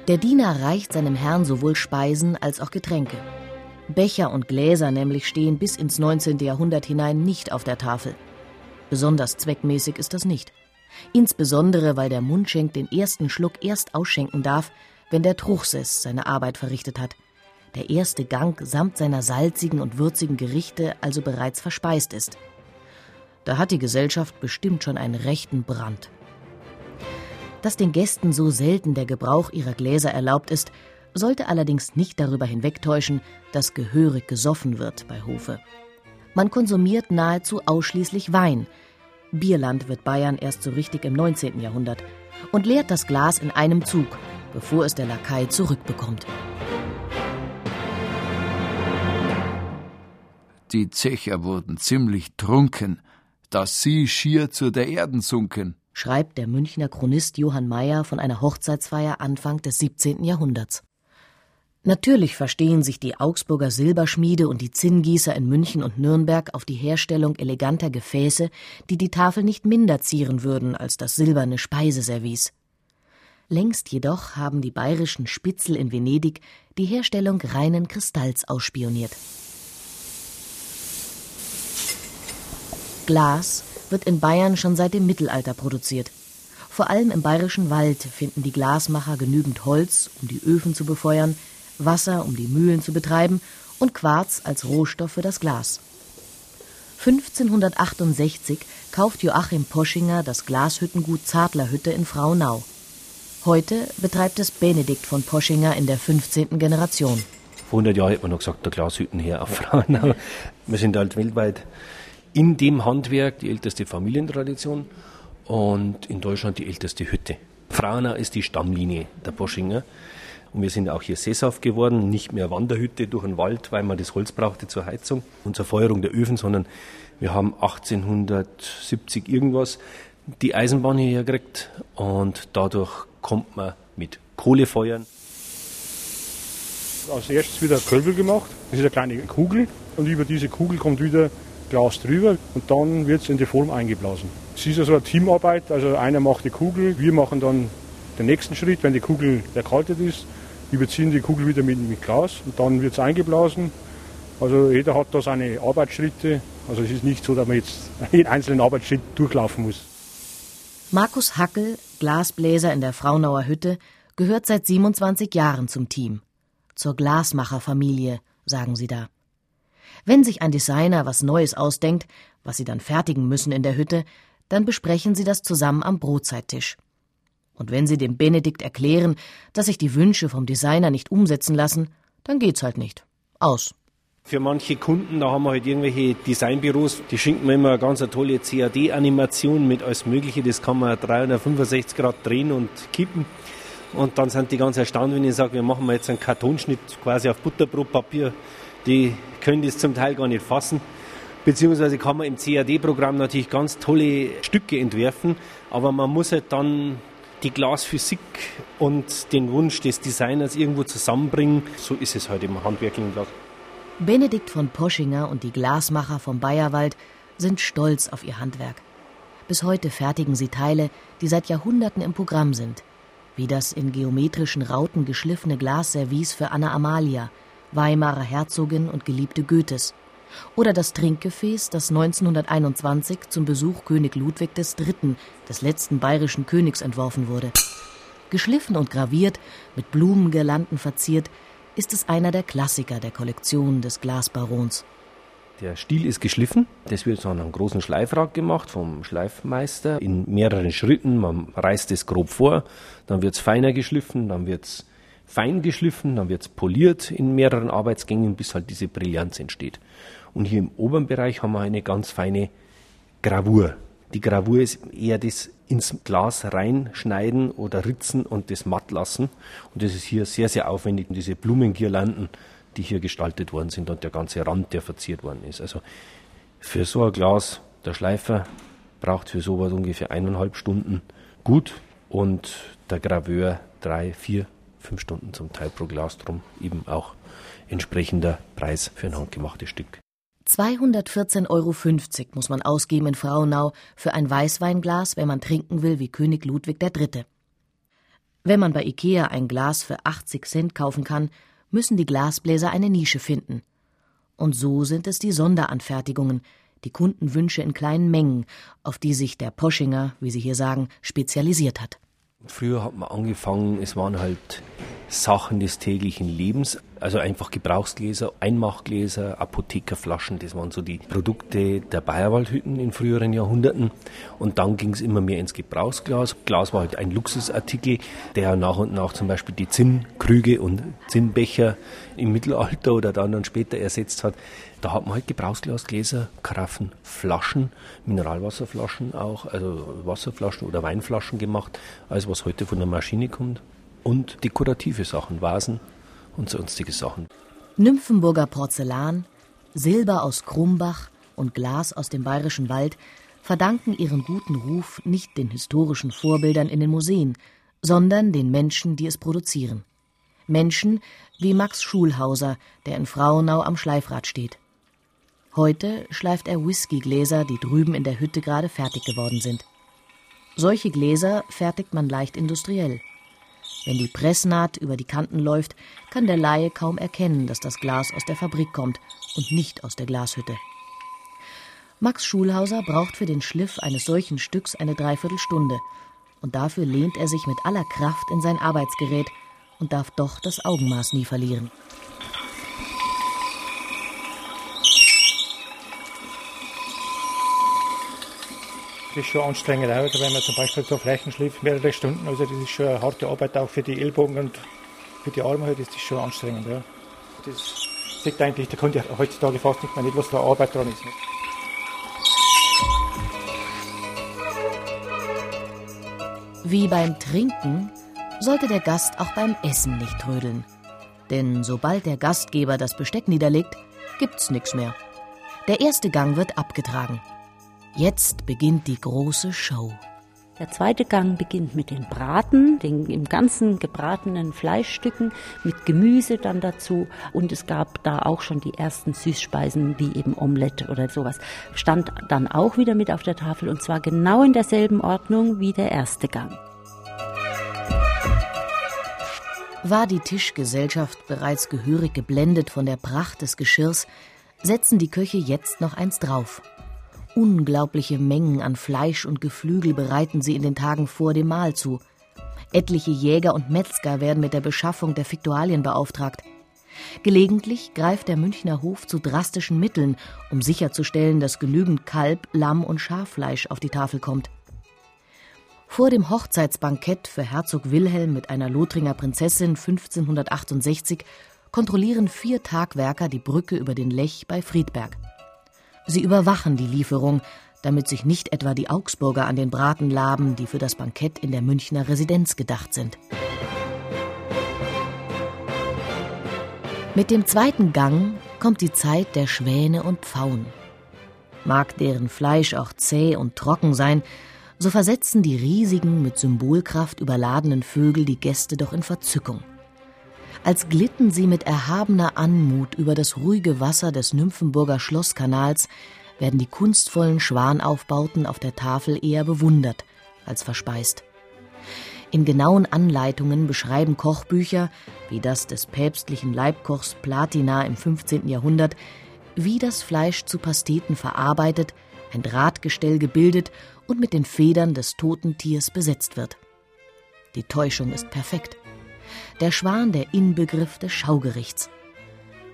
Der Diener reicht seinem Herrn sowohl Speisen als auch Getränke. Becher und Gläser nämlich stehen bis ins 19. Jahrhundert hinein nicht auf der Tafel. Besonders zweckmäßig ist das nicht. Insbesondere, weil der Mundschenk den ersten Schluck erst ausschenken darf, wenn der Truchsess seine Arbeit verrichtet hat. Der erste Gang samt seiner salzigen und würzigen Gerichte also bereits verspeist ist. Da hat die Gesellschaft bestimmt schon einen rechten Brand. Dass den Gästen so selten der Gebrauch ihrer Gläser erlaubt ist, sollte allerdings nicht darüber hinwegtäuschen, dass gehörig gesoffen wird bei Hofe. Man konsumiert nahezu ausschließlich Wein. Bierland wird Bayern erst so richtig im 19. Jahrhundert und leert das Glas in einem Zug, bevor es der Lakai zurückbekommt. Die Zecher wurden ziemlich trunken, dass sie schier zu der Erden sunken schreibt der Münchner Chronist Johann Mayer von einer Hochzeitsfeier Anfang des 17. Jahrhunderts. Natürlich verstehen sich die Augsburger Silberschmiede und die Zinngießer in München und Nürnberg auf die Herstellung eleganter Gefäße, die die Tafel nicht minder zieren würden als das silberne Speiseservice. Längst jedoch haben die bayerischen Spitzel in Venedig die Herstellung reinen Kristalls ausspioniert. Glas wird in Bayern schon seit dem Mittelalter produziert. Vor allem im bayerischen Wald finden die Glasmacher genügend Holz, um die Öfen zu befeuern, Wasser, um die Mühlen zu betreiben und Quarz als Rohstoff für das Glas. 1568 kauft Joachim Poschinger das Glashüttengut Zartlerhütte in Fraunau. Heute betreibt es Benedikt von Poschinger in der 15. Generation. Vor 100 Jahren hat man noch gesagt, der Glashüttenherr auf Fraunau. Wir sind halt weltweit in dem Handwerk die älteste Familientradition und in Deutschland die älteste Hütte. Fraunau ist die Stammlinie der Boschinger. Und wir sind auch hier sesshaft geworden, nicht mehr Wanderhütte durch den Wald, weil man das Holz brauchte zur Heizung und zur Feuerung der Öfen, sondern wir haben 1870 irgendwas die Eisenbahn hierher gekriegt und dadurch kommt man mit Kohlefeuern. Als erstes wieder Kölbel gemacht. Das ist eine kleine Kugel und über diese Kugel kommt wieder Glas drüber und dann wird es in die Form eingeblasen. Es ist also eine Teamarbeit, also einer macht die Kugel, wir machen dann den nächsten Schritt, wenn die Kugel erkaltet ist, überziehen die Kugel wieder mit, mit Glas und dann wird es eingeblasen. Also jeder hat da seine Arbeitsschritte. Also es ist nicht so, dass man jetzt [LAUGHS] jeden einzelnen Arbeitsschritt durchlaufen muss. Markus Hackel, Glasbläser in der Fraunauer Hütte, gehört seit 27 Jahren zum Team. Zur Glasmacherfamilie, sagen sie da. Wenn sich ein Designer was Neues ausdenkt, was sie dann fertigen müssen in der Hütte, dann besprechen sie das zusammen am Brotzeittisch. Und wenn sie dem Benedikt erklären, dass sich die Wünsche vom Designer nicht umsetzen lassen, dann geht's halt nicht. Aus. Für manche Kunden, da haben wir halt irgendwelche Designbüros, die schinken mir immer eine ganz tolle CAD-Animation mit alles Mögliche. Das kann man 365 Grad drehen und kippen. Und dann sind die ganz erstaunt, wenn ich sage, wir machen jetzt einen Kartonschnitt quasi auf Butterbrotpapier. Die können das zum Teil gar nicht fassen. Beziehungsweise kann man im CAD-Programm natürlich ganz tolle Stücke entwerfen, aber man muss halt dann die Glasphysik und den Wunsch des Designers irgendwo zusammenbringen. So ist es halt im handwerklichen Glas. Benedikt von Poschinger und die Glasmacher vom Bayerwald sind stolz auf ihr Handwerk. Bis heute fertigen sie Teile, die seit Jahrhunderten im Programm sind, wie das in geometrischen Rauten geschliffene Glasservice für Anna Amalia, Weimarer Herzogin und Geliebte Goethes, oder das Trinkgefäß, das 1921 zum Besuch König Ludwig III., des letzten bayerischen Königs, entworfen wurde. Geschliffen und graviert, mit Blumengirlanden verziert, ist es einer der Klassiker der Kollektion des Glasbarons. Der Stiel ist geschliffen. Das wird an einem großen Schleifrad gemacht vom Schleifmeister in mehreren Schritten. Man reißt es grob vor, dann wird es feiner geschliffen, dann wird es fein geschliffen, dann wird es poliert in mehreren Arbeitsgängen, bis halt diese Brillanz entsteht. Und hier im oberen Bereich haben wir eine ganz feine Gravur. Die Gravur ist eher das ins Glas reinschneiden oder ritzen und das matt lassen. Und das ist hier sehr, sehr aufwendig. Und diese Blumengirlanden, die hier gestaltet worden sind und der ganze Rand, der verziert worden ist. Also für so ein Glas, der Schleifer braucht für sowas ungefähr eineinhalb Stunden gut und der Graveur drei, vier, fünf Stunden zum Teil pro Glas drum. Eben auch entsprechender Preis für ein handgemachtes Stück. 214,50 Euro muss man ausgeben in Frauenau für ein Weißweinglas, wenn man trinken will wie König Ludwig III. Wenn man bei Ikea ein Glas für 80 Cent kaufen kann, müssen die Glasbläser eine Nische finden. Und so sind es die Sonderanfertigungen, die Kundenwünsche in kleinen Mengen, auf die sich der Poschinger, wie Sie hier sagen, spezialisiert hat. Früher hat man angefangen, es waren halt Sachen des täglichen Lebens, also einfach Gebrauchsgläser, Einmachgläser, Apothekerflaschen, das waren so die Produkte der Bayerwaldhütten in früheren Jahrhunderten. Und dann ging es immer mehr ins Gebrauchsglas. Glas war halt ein Luxusartikel, der nach und nach zum Beispiel die Zinnkrüge und Zinnbecher im Mittelalter oder dann, dann später ersetzt hat. Da hat man halt Gebrauchsglasgläser, Karaffen, Flaschen, Mineralwasserflaschen auch, also Wasserflaschen oder Weinflaschen gemacht, alles was heute von der Maschine kommt. Und dekorative Sachen, Vasen und sonstige Sachen. Nymphenburger Porzellan, Silber aus Krumbach und Glas aus dem bayerischen Wald verdanken ihren guten Ruf nicht den historischen Vorbildern in den Museen, sondern den Menschen, die es produzieren. Menschen wie Max Schulhauser, der in Frauenau am Schleifrad steht. Heute schleift er Whiskygläser, die drüben in der Hütte gerade fertig geworden sind. Solche Gläser fertigt man leicht industriell. Wenn die Pressnaht über die Kanten läuft, kann der Laie kaum erkennen, dass das Glas aus der Fabrik kommt und nicht aus der Glashütte. Max Schulhauser braucht für den Schliff eines solchen Stücks eine Dreiviertelstunde, und dafür lehnt er sich mit aller Kraft in sein Arbeitsgerät und darf doch das Augenmaß nie verlieren. Das ist schon anstrengend, auch, wenn man zum Beispiel so Flächen schläft, mehrere Stunden. Also das ist schon eine harte Arbeit auch für die Ellbogen und für die Arme. Das ist schon anstrengend. Ja. Das sieht eigentlich, kommt ja heutzutage fast nicht mehr nicht, was da Arbeit dran ist. Wie beim Trinken sollte der Gast auch beim Essen nicht trödeln. Denn sobald der Gastgeber das Besteck niederlegt, gibt's nichts mehr. Der erste Gang wird abgetragen. Jetzt beginnt die große Show. Der zweite Gang beginnt mit den Braten, den im ganzen gebratenen Fleischstücken mit Gemüse dann dazu. Und es gab da auch schon die ersten Süßspeisen wie eben Omelette oder sowas. Stand dann auch wieder mit auf der Tafel und zwar genau in derselben Ordnung wie der erste Gang. War die Tischgesellschaft bereits gehörig geblendet von der Pracht des Geschirrs, setzen die Köche jetzt noch eins drauf. Unglaubliche Mengen an Fleisch und Geflügel bereiten sie in den Tagen vor dem Mahl zu. Etliche Jäger und Metzger werden mit der Beschaffung der Fiktualien beauftragt. Gelegentlich greift der Münchner Hof zu drastischen Mitteln, um sicherzustellen, dass genügend Kalb, Lamm und Schaffleisch auf die Tafel kommt. Vor dem Hochzeitsbankett für Herzog Wilhelm mit einer Lothringer Prinzessin 1568 kontrollieren vier Tagwerker die Brücke über den Lech bei Friedberg. Sie überwachen die Lieferung, damit sich nicht etwa die Augsburger an den Braten laben, die für das Bankett in der Münchner Residenz gedacht sind. Mit dem zweiten Gang kommt die Zeit der Schwäne und Pfauen. Mag deren Fleisch auch zäh und trocken sein, so versetzen die riesigen, mit Symbolkraft überladenen Vögel die Gäste doch in Verzückung. Als glitten sie mit erhabener Anmut über das ruhige Wasser des Nymphenburger Schlosskanals, werden die kunstvollen Schwanaufbauten auf der Tafel eher bewundert als verspeist. In genauen Anleitungen beschreiben Kochbücher, wie das des päpstlichen Leibkochs Platina im 15. Jahrhundert, wie das Fleisch zu Pasteten verarbeitet, ein Drahtgestell gebildet und mit den Federn des toten Tiers besetzt wird. Die Täuschung ist perfekt der Schwan der Inbegriff des Schaugerichts.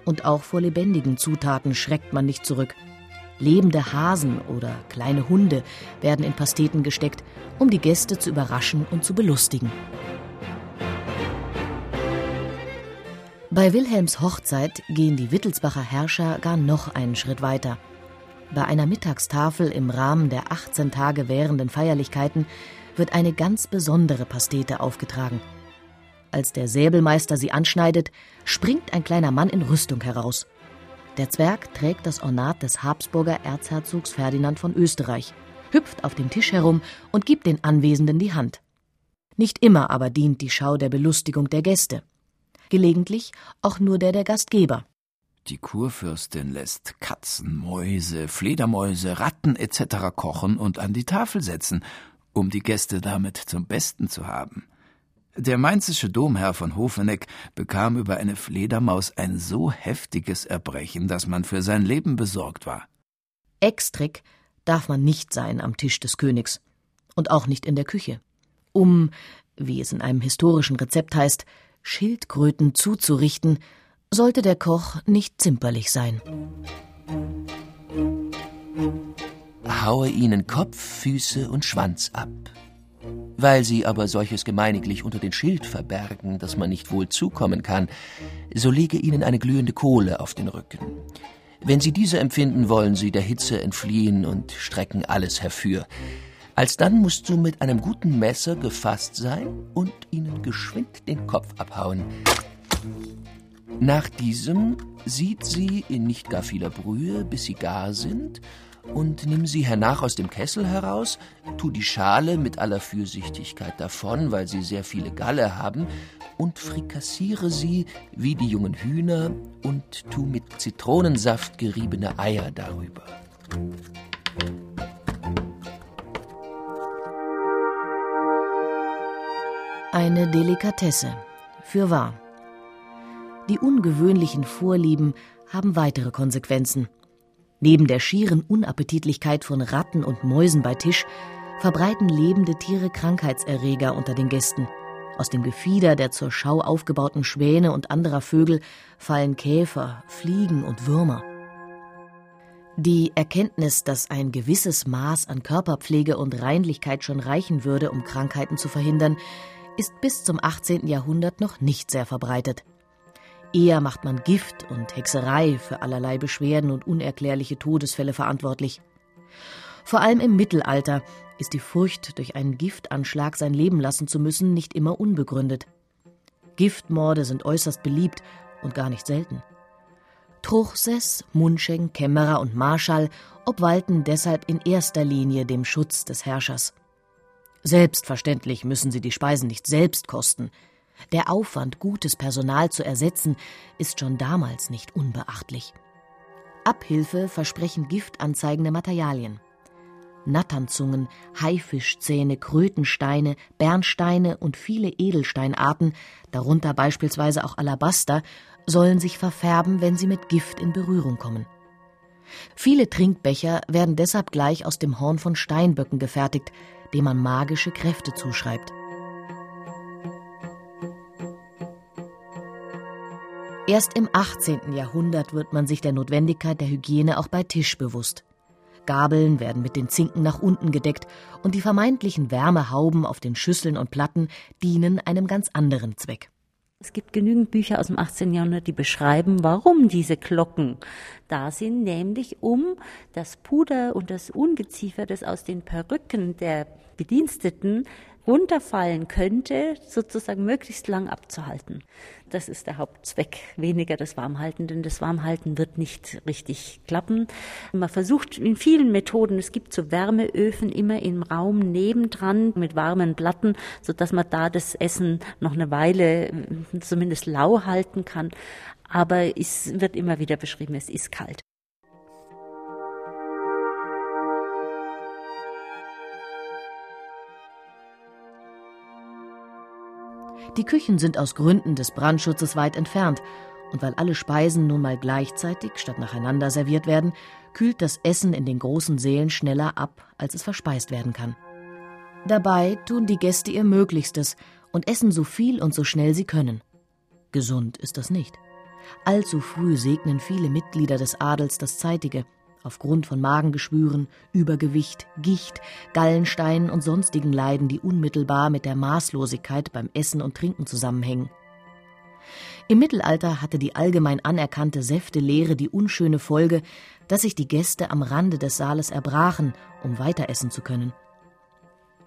Und auch vor lebendigen Zutaten schreckt man nicht zurück. Lebende Hasen oder kleine Hunde werden in Pasteten gesteckt, um die Gäste zu überraschen und zu belustigen. Bei Wilhelms Hochzeit gehen die Wittelsbacher Herrscher gar noch einen Schritt weiter. Bei einer Mittagstafel im Rahmen der 18 Tage währenden Feierlichkeiten wird eine ganz besondere Pastete aufgetragen – als der Säbelmeister sie anschneidet, springt ein kleiner Mann in Rüstung heraus. Der Zwerg trägt das Ornat des Habsburger Erzherzogs Ferdinand von Österreich, hüpft auf dem Tisch herum und gibt den Anwesenden die Hand. Nicht immer aber dient die Schau der Belustigung der Gäste. Gelegentlich auch nur der der Gastgeber. Die Kurfürstin lässt Katzen, Mäuse, Fledermäuse, Ratten etc. kochen und an die Tafel setzen, um die Gäste damit zum Besten zu haben. Der mainzische Domherr von Hofeneck bekam über eine Fledermaus ein so heftiges Erbrechen, dass man für sein Leben besorgt war. Extrick darf man nicht sein am Tisch des Königs und auch nicht in der Küche, um, wie es in einem historischen Rezept heißt, Schildkröten zuzurichten, sollte der Koch nicht zimperlich sein. Haue ihnen Kopf, Füße und Schwanz ab, weil sie aber solches gemeiniglich unter den Schild verbergen, dass man nicht wohl zukommen kann, so lege ihnen eine glühende Kohle auf den Rücken. Wenn sie diese empfinden, wollen sie der Hitze entfliehen und strecken alles herfür. Alsdann musst du mit einem guten Messer gefasst sein und ihnen geschwind den Kopf abhauen. Nach diesem sieht sie in nicht gar vieler Brühe, bis sie gar sind, und nimm sie hernach aus dem Kessel heraus, tu die Schale mit aller Fürsichtigkeit davon, weil sie sehr viele Galle haben, und frikassiere sie wie die jungen Hühner und tu mit Zitronensaft geriebene Eier darüber. Eine Delikatesse, für wahr. Die ungewöhnlichen Vorlieben haben weitere Konsequenzen. Neben der schieren Unappetitlichkeit von Ratten und Mäusen bei Tisch verbreiten lebende Tiere Krankheitserreger unter den Gästen. Aus dem Gefieder der zur Schau aufgebauten Schwäne und anderer Vögel fallen Käfer, Fliegen und Würmer. Die Erkenntnis, dass ein gewisses Maß an Körperpflege und Reinlichkeit schon reichen würde, um Krankheiten zu verhindern, ist bis zum 18. Jahrhundert noch nicht sehr verbreitet. Eher macht man Gift und Hexerei für allerlei Beschwerden und unerklärliche Todesfälle verantwortlich. Vor allem im Mittelalter ist die Furcht, durch einen Giftanschlag sein Leben lassen zu müssen, nicht immer unbegründet. Giftmorde sind äußerst beliebt und gar nicht selten. Truchsess, Munscheng, Kämmerer und Marschall obwalten deshalb in erster Linie dem Schutz des Herrschers. Selbstverständlich müssen sie die Speisen nicht selbst kosten. Der Aufwand, gutes Personal zu ersetzen, ist schon damals nicht unbeachtlich. Abhilfe versprechen giftanzeigende Materialien. Natternzungen, Haifischzähne, Krötensteine, Bernsteine und viele Edelsteinarten, darunter beispielsweise auch Alabaster, sollen sich verfärben, wenn sie mit Gift in Berührung kommen. Viele Trinkbecher werden deshalb gleich aus dem Horn von Steinböcken gefertigt, dem man magische Kräfte zuschreibt. Erst im 18. Jahrhundert wird man sich der Notwendigkeit der Hygiene auch bei Tisch bewusst. Gabeln werden mit den Zinken nach unten gedeckt und die vermeintlichen Wärmehauben auf den Schüsseln und Platten dienen einem ganz anderen Zweck. Es gibt genügend Bücher aus dem 18. Jahrhundert, die beschreiben, warum diese Glocken da sind, nämlich um das Puder und das Ungeziefer, das aus den Perücken der Bediensteten runterfallen könnte, sozusagen möglichst lang abzuhalten. Das ist der Hauptzweck, weniger das Warmhalten, denn das Warmhalten wird nicht richtig klappen. Man versucht in vielen Methoden, es gibt so Wärmeöfen immer im Raum nebendran mit warmen Platten, so dass man da das Essen noch eine Weile äh, zumindest lau halten kann. Aber es wird immer wieder beschrieben, es ist kalt. Die Küchen sind aus Gründen des Brandschutzes weit entfernt, und weil alle Speisen nun mal gleichzeitig statt nacheinander serviert werden, kühlt das Essen in den großen Sälen schneller ab, als es verspeist werden kann. Dabei tun die Gäste ihr Möglichstes und essen so viel und so schnell sie können. Gesund ist das nicht. Allzu früh segnen viele Mitglieder des Adels das Zeitige – aufgrund von Magengeschwüren, Übergewicht, Gicht, Gallensteinen und sonstigen Leiden, die unmittelbar mit der Maßlosigkeit beim Essen und Trinken zusammenhängen. Im Mittelalter hatte die allgemein anerkannte Säftelehre die unschöne Folge, dass sich die Gäste am Rande des Saales erbrachen, um weiter essen zu können.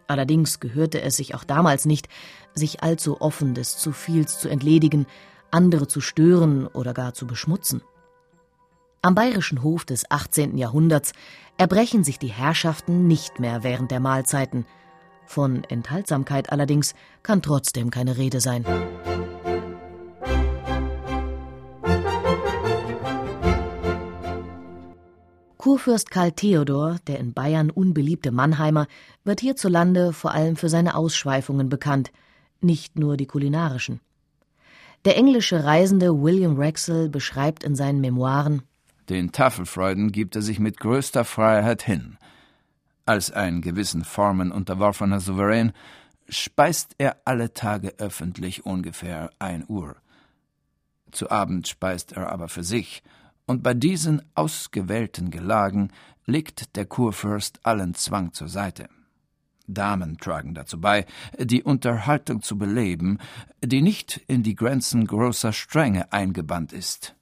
Allerdings gehörte es sich auch damals nicht, sich allzu offen des zu Viels zu entledigen, andere zu stören oder gar zu beschmutzen. Am bayerischen Hof des 18. Jahrhunderts erbrechen sich die Herrschaften nicht mehr während der Mahlzeiten. Von Enthaltsamkeit allerdings kann trotzdem keine Rede sein. Kurfürst Karl Theodor, der in Bayern unbeliebte Mannheimer, wird hierzulande vor allem für seine Ausschweifungen bekannt, nicht nur die kulinarischen. Der englische Reisende William Wraxall beschreibt in seinen Memoiren den Tafelfreuden gibt er sich mit größter Freiheit hin. Als ein gewissen Formen unterworfener Souverän speist er alle Tage öffentlich ungefähr ein Uhr. Zu Abend speist er aber für sich, und bei diesen ausgewählten Gelagen legt der Kurfürst allen Zwang zur Seite. Damen tragen dazu bei, die Unterhaltung zu beleben, die nicht in die Grenzen großer Strenge eingebannt ist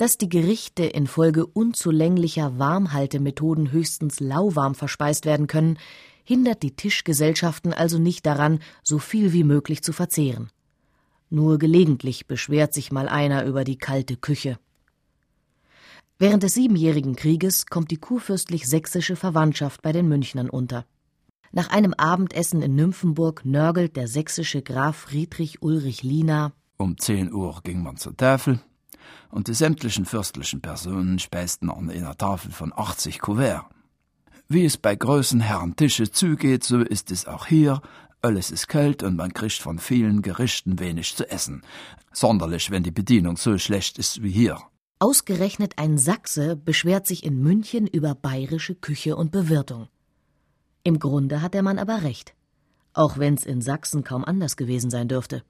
dass die Gerichte infolge unzulänglicher Warmhaltemethoden höchstens lauwarm verspeist werden können, hindert die Tischgesellschaften also nicht daran, so viel wie möglich zu verzehren. Nur gelegentlich beschwert sich mal einer über die kalte Küche. Während des Siebenjährigen Krieges kommt die kurfürstlich-sächsische Verwandtschaft bei den Münchnern unter. Nach einem Abendessen in Nymphenburg nörgelt der sächsische Graf Friedrich Ulrich Lina. Um zehn Uhr ging man zur Tafel, und die sämtlichen fürstlichen Personen speisten an einer Tafel von 80 Kuvert. Wie es bei großen Herren Tische zugeht, so ist es auch hier, alles ist kalt und man kriegt von vielen Gerichten wenig zu essen, sonderlich wenn die Bedienung so schlecht ist wie hier. Ausgerechnet ein Sachse beschwert sich in München über bayerische Küche und Bewirtung. Im Grunde hat der Mann aber recht, auch wenn's in Sachsen kaum anders gewesen sein dürfte.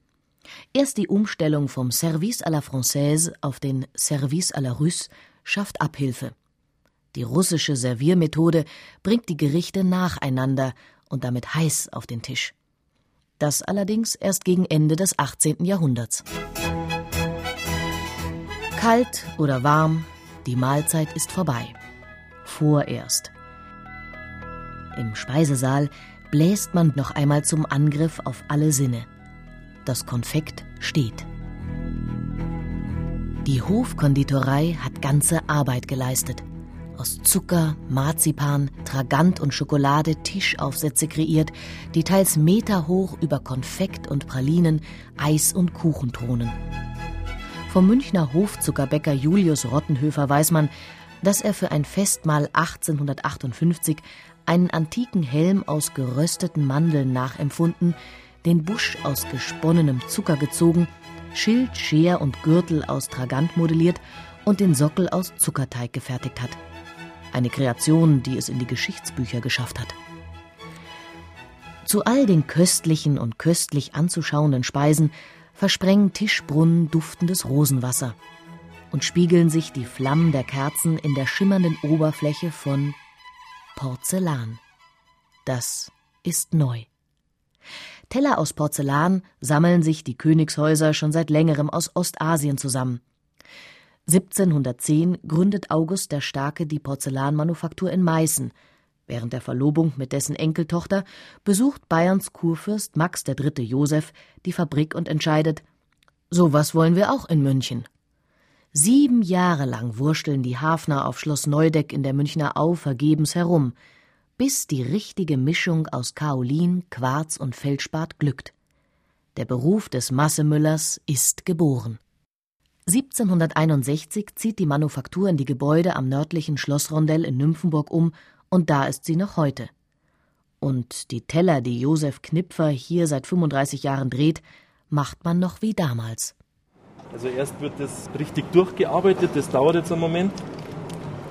Erst die Umstellung vom Service à la Française auf den Service à la Russe schafft Abhilfe. Die russische Serviermethode bringt die Gerichte nacheinander und damit heiß auf den Tisch. Das allerdings erst gegen Ende des 18. Jahrhunderts. Kalt oder warm, die Mahlzeit ist vorbei. Vorerst. Im Speisesaal bläst man noch einmal zum Angriff auf alle Sinne das Konfekt steht. Die Hofkonditorei hat ganze Arbeit geleistet. aus Zucker, Marzipan, Tragant und Schokolade Tischaufsätze kreiert, die teils meterhoch über Konfekt und Pralinen, Eis und Kuchen thronen. Vom Münchner Hofzuckerbäcker Julius Rottenhöfer weiß man, dass er für ein Festmahl 1858 einen antiken Helm aus gerösteten Mandeln nachempfunden, den Busch aus gesponnenem Zucker gezogen, Schild, Scheer und Gürtel aus Tragant modelliert und den Sockel aus Zuckerteig gefertigt hat. Eine Kreation, die es in die Geschichtsbücher geschafft hat. Zu all den köstlichen und köstlich anzuschauenden Speisen versprengen Tischbrunnen duftendes Rosenwasser und spiegeln sich die Flammen der Kerzen in der schimmernden Oberfläche von Porzellan. Das ist neu. Teller aus Porzellan sammeln sich die Königshäuser schon seit längerem aus Ostasien zusammen. 1710 gründet August der Starke die Porzellanmanufaktur in Meißen. Während der Verlobung mit dessen Enkeltochter besucht Bayerns Kurfürst Max III. Joseph die Fabrik und entscheidet: So was wollen wir auch in München. Sieben Jahre lang wursteln die Hafner auf Schloss Neudeck in der Münchner Au vergebens herum, bis die richtige Mischung aus Kaolin, Quarz und Feldspat glückt. Der Beruf des Massemüllers ist geboren. 1761 zieht die Manufaktur in die Gebäude am nördlichen Schlossrondell in Nymphenburg um und da ist sie noch heute. Und die Teller, die Josef Knipfer hier seit 35 Jahren dreht, macht man noch wie damals. Also erst wird das richtig durchgearbeitet, das dauert jetzt einen Moment.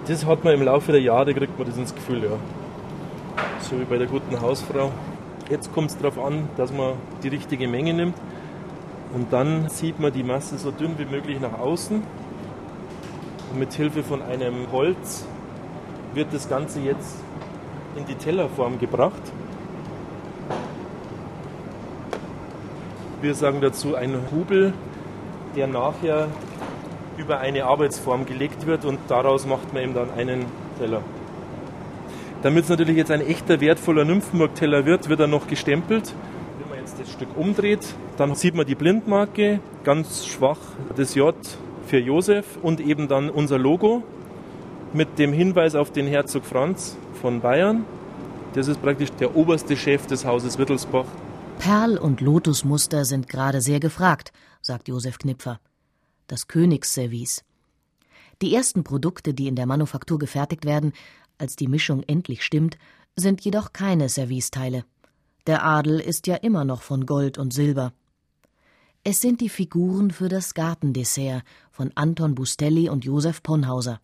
Das hat man im Laufe der Jahre, kriegt man das ins Gefühl, ja. So wie bei der guten Hausfrau. Jetzt kommt es darauf an, dass man die richtige Menge nimmt. Und dann sieht man die Masse so dünn wie möglich nach außen. Und mit Hilfe von einem Holz wird das Ganze jetzt in die Tellerform gebracht. Wir sagen dazu ein Hubel, der nachher über eine Arbeitsform gelegt wird und daraus macht man eben dann einen Teller. Damit es natürlich jetzt ein echter wertvoller Nymphenburg-Teller wird, wird er noch gestempelt. Wenn man jetzt das Stück umdreht, dann sieht man die Blindmarke, ganz schwach das J für Josef und eben dann unser Logo mit dem Hinweis auf den Herzog Franz von Bayern. Das ist praktisch der oberste Chef des Hauses Wittelsbach. Perl- und Lotusmuster sind gerade sehr gefragt sagt Josef Knipfer. Das Königsservice. Die ersten Produkte, die in der Manufaktur gefertigt werden, als die Mischung endlich stimmt, sind jedoch keine Serviceteile. Der Adel ist ja immer noch von Gold und Silber. Es sind die Figuren für das Gartendessert von Anton Bustelli und Josef Ponhauser.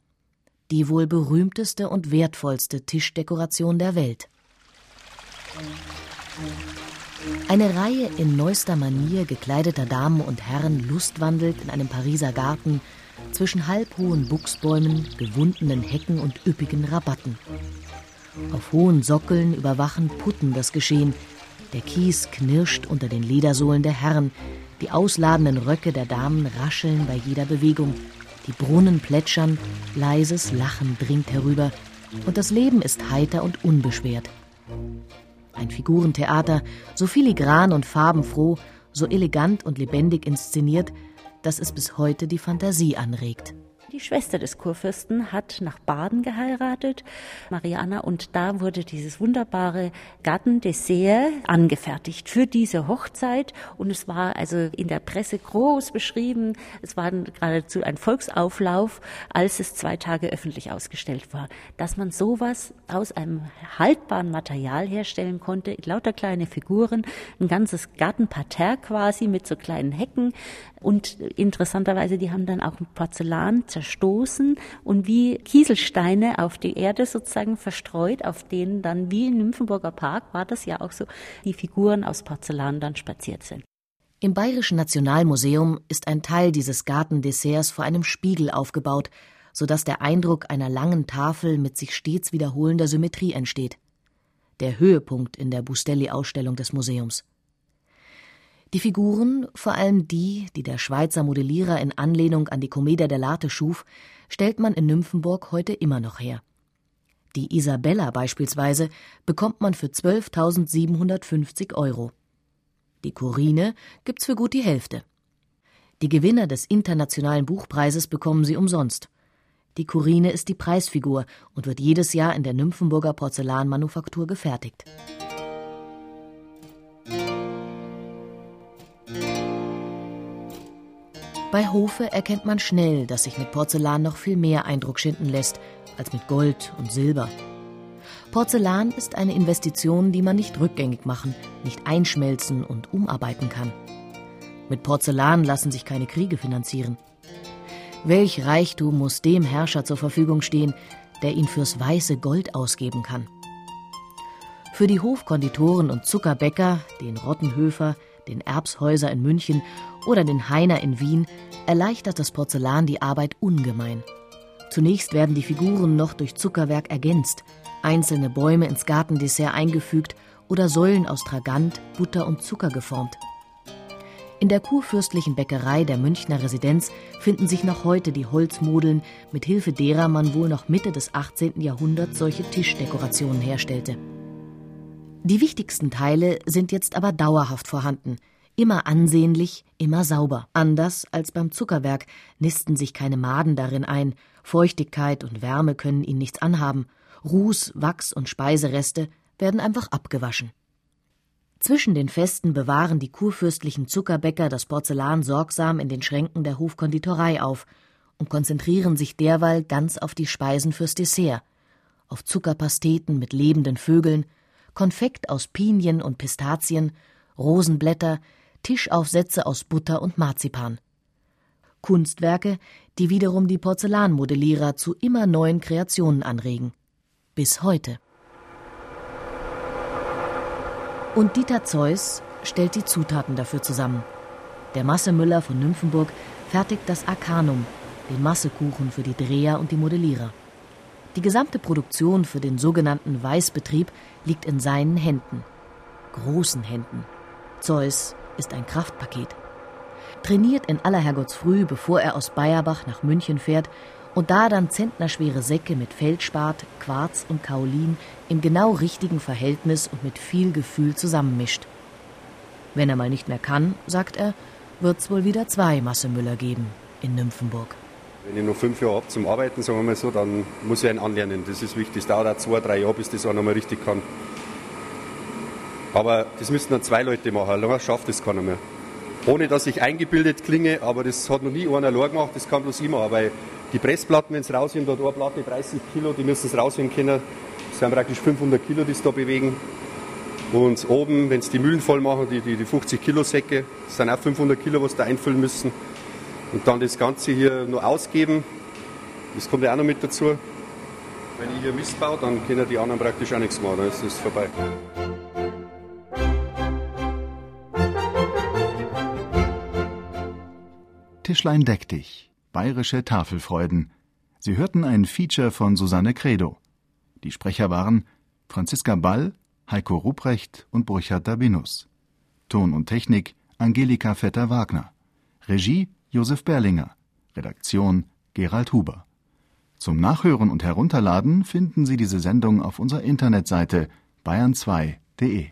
Die wohl berühmteste und wertvollste Tischdekoration der Welt. Eine Reihe in neuester Manier gekleideter Damen und Herren lustwandelt in einem Pariser Garten zwischen halbhohen Buchsbäumen, gewundenen Hecken und üppigen Rabatten. Auf hohen Sockeln überwachen Putten das Geschehen. Der Kies knirscht unter den Ledersohlen der Herren. Die ausladenden Röcke der Damen rascheln bei jeder Bewegung. Die Brunnen plätschern, leises Lachen dringt herüber. Und das Leben ist heiter und unbeschwert. Ein Figurentheater, so filigran und farbenfroh, so elegant und lebendig inszeniert, dass es bis heute die Fantasie anregt. Die Schwester des Kurfürsten hat nach Baden geheiratet, Mariana, und da wurde dieses wunderbare Gartendessert angefertigt für diese Hochzeit. Und es war also in der Presse groß beschrieben. Es war geradezu ein Volksauflauf, als es zwei Tage öffentlich ausgestellt war. Dass man sowas aus einem haltbaren Material herstellen konnte, lauter kleine Figuren, ein ganzes Gartenparterre quasi mit so kleinen Hecken. Und interessanterweise, die haben dann auch Porzellan zerstoßen und wie Kieselsteine auf die Erde sozusagen verstreut, auf denen dann wie im Nymphenburger Park war das ja auch so, die Figuren aus Porzellan dann spaziert sind. Im Bayerischen Nationalmuseum ist ein Teil dieses Gartendesserts vor einem Spiegel aufgebaut, sodass der Eindruck einer langen Tafel mit sich stets wiederholender Symmetrie entsteht. Der Höhepunkt in der Bustelli-Ausstellung des Museums. Die Figuren, vor allem die, die der Schweizer Modellierer in Anlehnung an die Commedia dell'arte schuf, stellt man in Nymphenburg heute immer noch her. Die Isabella beispielsweise bekommt man für 12.750 Euro. Die Corine gibt's für gut die Hälfte. Die Gewinner des Internationalen Buchpreises bekommen sie umsonst. Die Kurine ist die Preisfigur und wird jedes Jahr in der Nymphenburger Porzellanmanufaktur gefertigt. Bei Hofe erkennt man schnell, dass sich mit Porzellan noch viel mehr Eindruck schinden lässt als mit Gold und Silber. Porzellan ist eine Investition, die man nicht rückgängig machen, nicht einschmelzen und umarbeiten kann. Mit Porzellan lassen sich keine Kriege finanzieren. Welch Reichtum muss dem Herrscher zur Verfügung stehen, der ihn fürs weiße Gold ausgeben kann? Für die Hofkonditoren und Zuckerbäcker, den Rottenhöfer, den Erbshäuser in München oder den Heiner in Wien erleichtert das Porzellan die Arbeit ungemein. Zunächst werden die Figuren noch durch Zuckerwerk ergänzt, einzelne Bäume ins Gartendessert eingefügt oder Säulen aus Tragant, Butter und Zucker geformt. In der kurfürstlichen Bäckerei der Münchner Residenz finden sich noch heute die Holzmodeln, mit Hilfe derer man wohl noch Mitte des 18. Jahrhunderts solche Tischdekorationen herstellte. Die wichtigsten Teile sind jetzt aber dauerhaft vorhanden, immer ansehnlich, immer sauber. Anders als beim Zuckerwerk nisten sich keine Maden darin ein, Feuchtigkeit und Wärme können ihn nichts anhaben, Ruß, Wachs und Speisereste werden einfach abgewaschen. Zwischen den Festen bewahren die kurfürstlichen Zuckerbäcker das Porzellan sorgsam in den Schränken der Hofkonditorei auf und konzentrieren sich derweil ganz auf die Speisen fürs Dessert, auf Zuckerpasteten mit lebenden Vögeln, Konfekt aus Pinien und Pistazien, Rosenblätter, Tischaufsätze aus Butter und Marzipan. Kunstwerke, die wiederum die Porzellanmodellierer zu immer neuen Kreationen anregen bis heute. Und Dieter Zeus stellt die Zutaten dafür zusammen. Der Massemüller von Nymphenburg fertigt das Arcanum, den Massekuchen für die Dreher und die Modellierer. Die gesamte Produktion für den sogenannten Weißbetrieb liegt in seinen Händen. Großen Händen. Zeus ist ein Kraftpaket. Trainiert in aller Herrgottsfrüh, bevor er aus Bayerbach nach München fährt, und da dann zentnerschwere Säcke mit Feldspat, Quarz und Kaolin im genau richtigen Verhältnis und mit viel Gefühl zusammenmischt. Wenn er mal nicht mehr kann, sagt er, wird's wohl wieder zwei Massemüller geben in Nymphenburg. Wenn ich noch fünf Jahre habe zum Arbeiten, sagen wir mal so, dann muss ich einen anlernen. Das ist wichtig. Es dauert auch zwei, drei Jahre, bis das einer mal richtig kann. Aber das müssten dann zwei Leute machen. Lange schafft das keiner mehr. Ohne dass ich eingebildet klinge, aber das hat noch nie einer allein gemacht, das kann bloß machen. Weil die Pressplatten, wenn es rausheben, da hat eine Platte 30 Kilo, die müssen es rausheben können. Das sind praktisch 500 Kilo, die es da bewegen. Und oben, wenn es die Mühlen voll machen, die, die, die 50 Kilo Säcke, das sind auch 500 Kilo, was da einfüllen müssen. Und dann das Ganze hier nur ausgeben, das kommt ja auch noch mit dazu. Wenn ich hier Mist baue, dann können die anderen praktisch auch nichts machen, dann ist es vorbei. Tischlein deck dich. Bayerische Tafelfreuden. Sie hörten ein Feature von Susanne Credo. Die Sprecher waren Franziska Ball, Heiko Ruprecht und Burchard Dabinus. Ton und Technik Angelika Vetter-Wagner. Regie Josef Berlinger. Redaktion Gerald Huber. Zum Nachhören und Herunterladen finden Sie diese Sendung auf unserer Internetseite bayern2.de.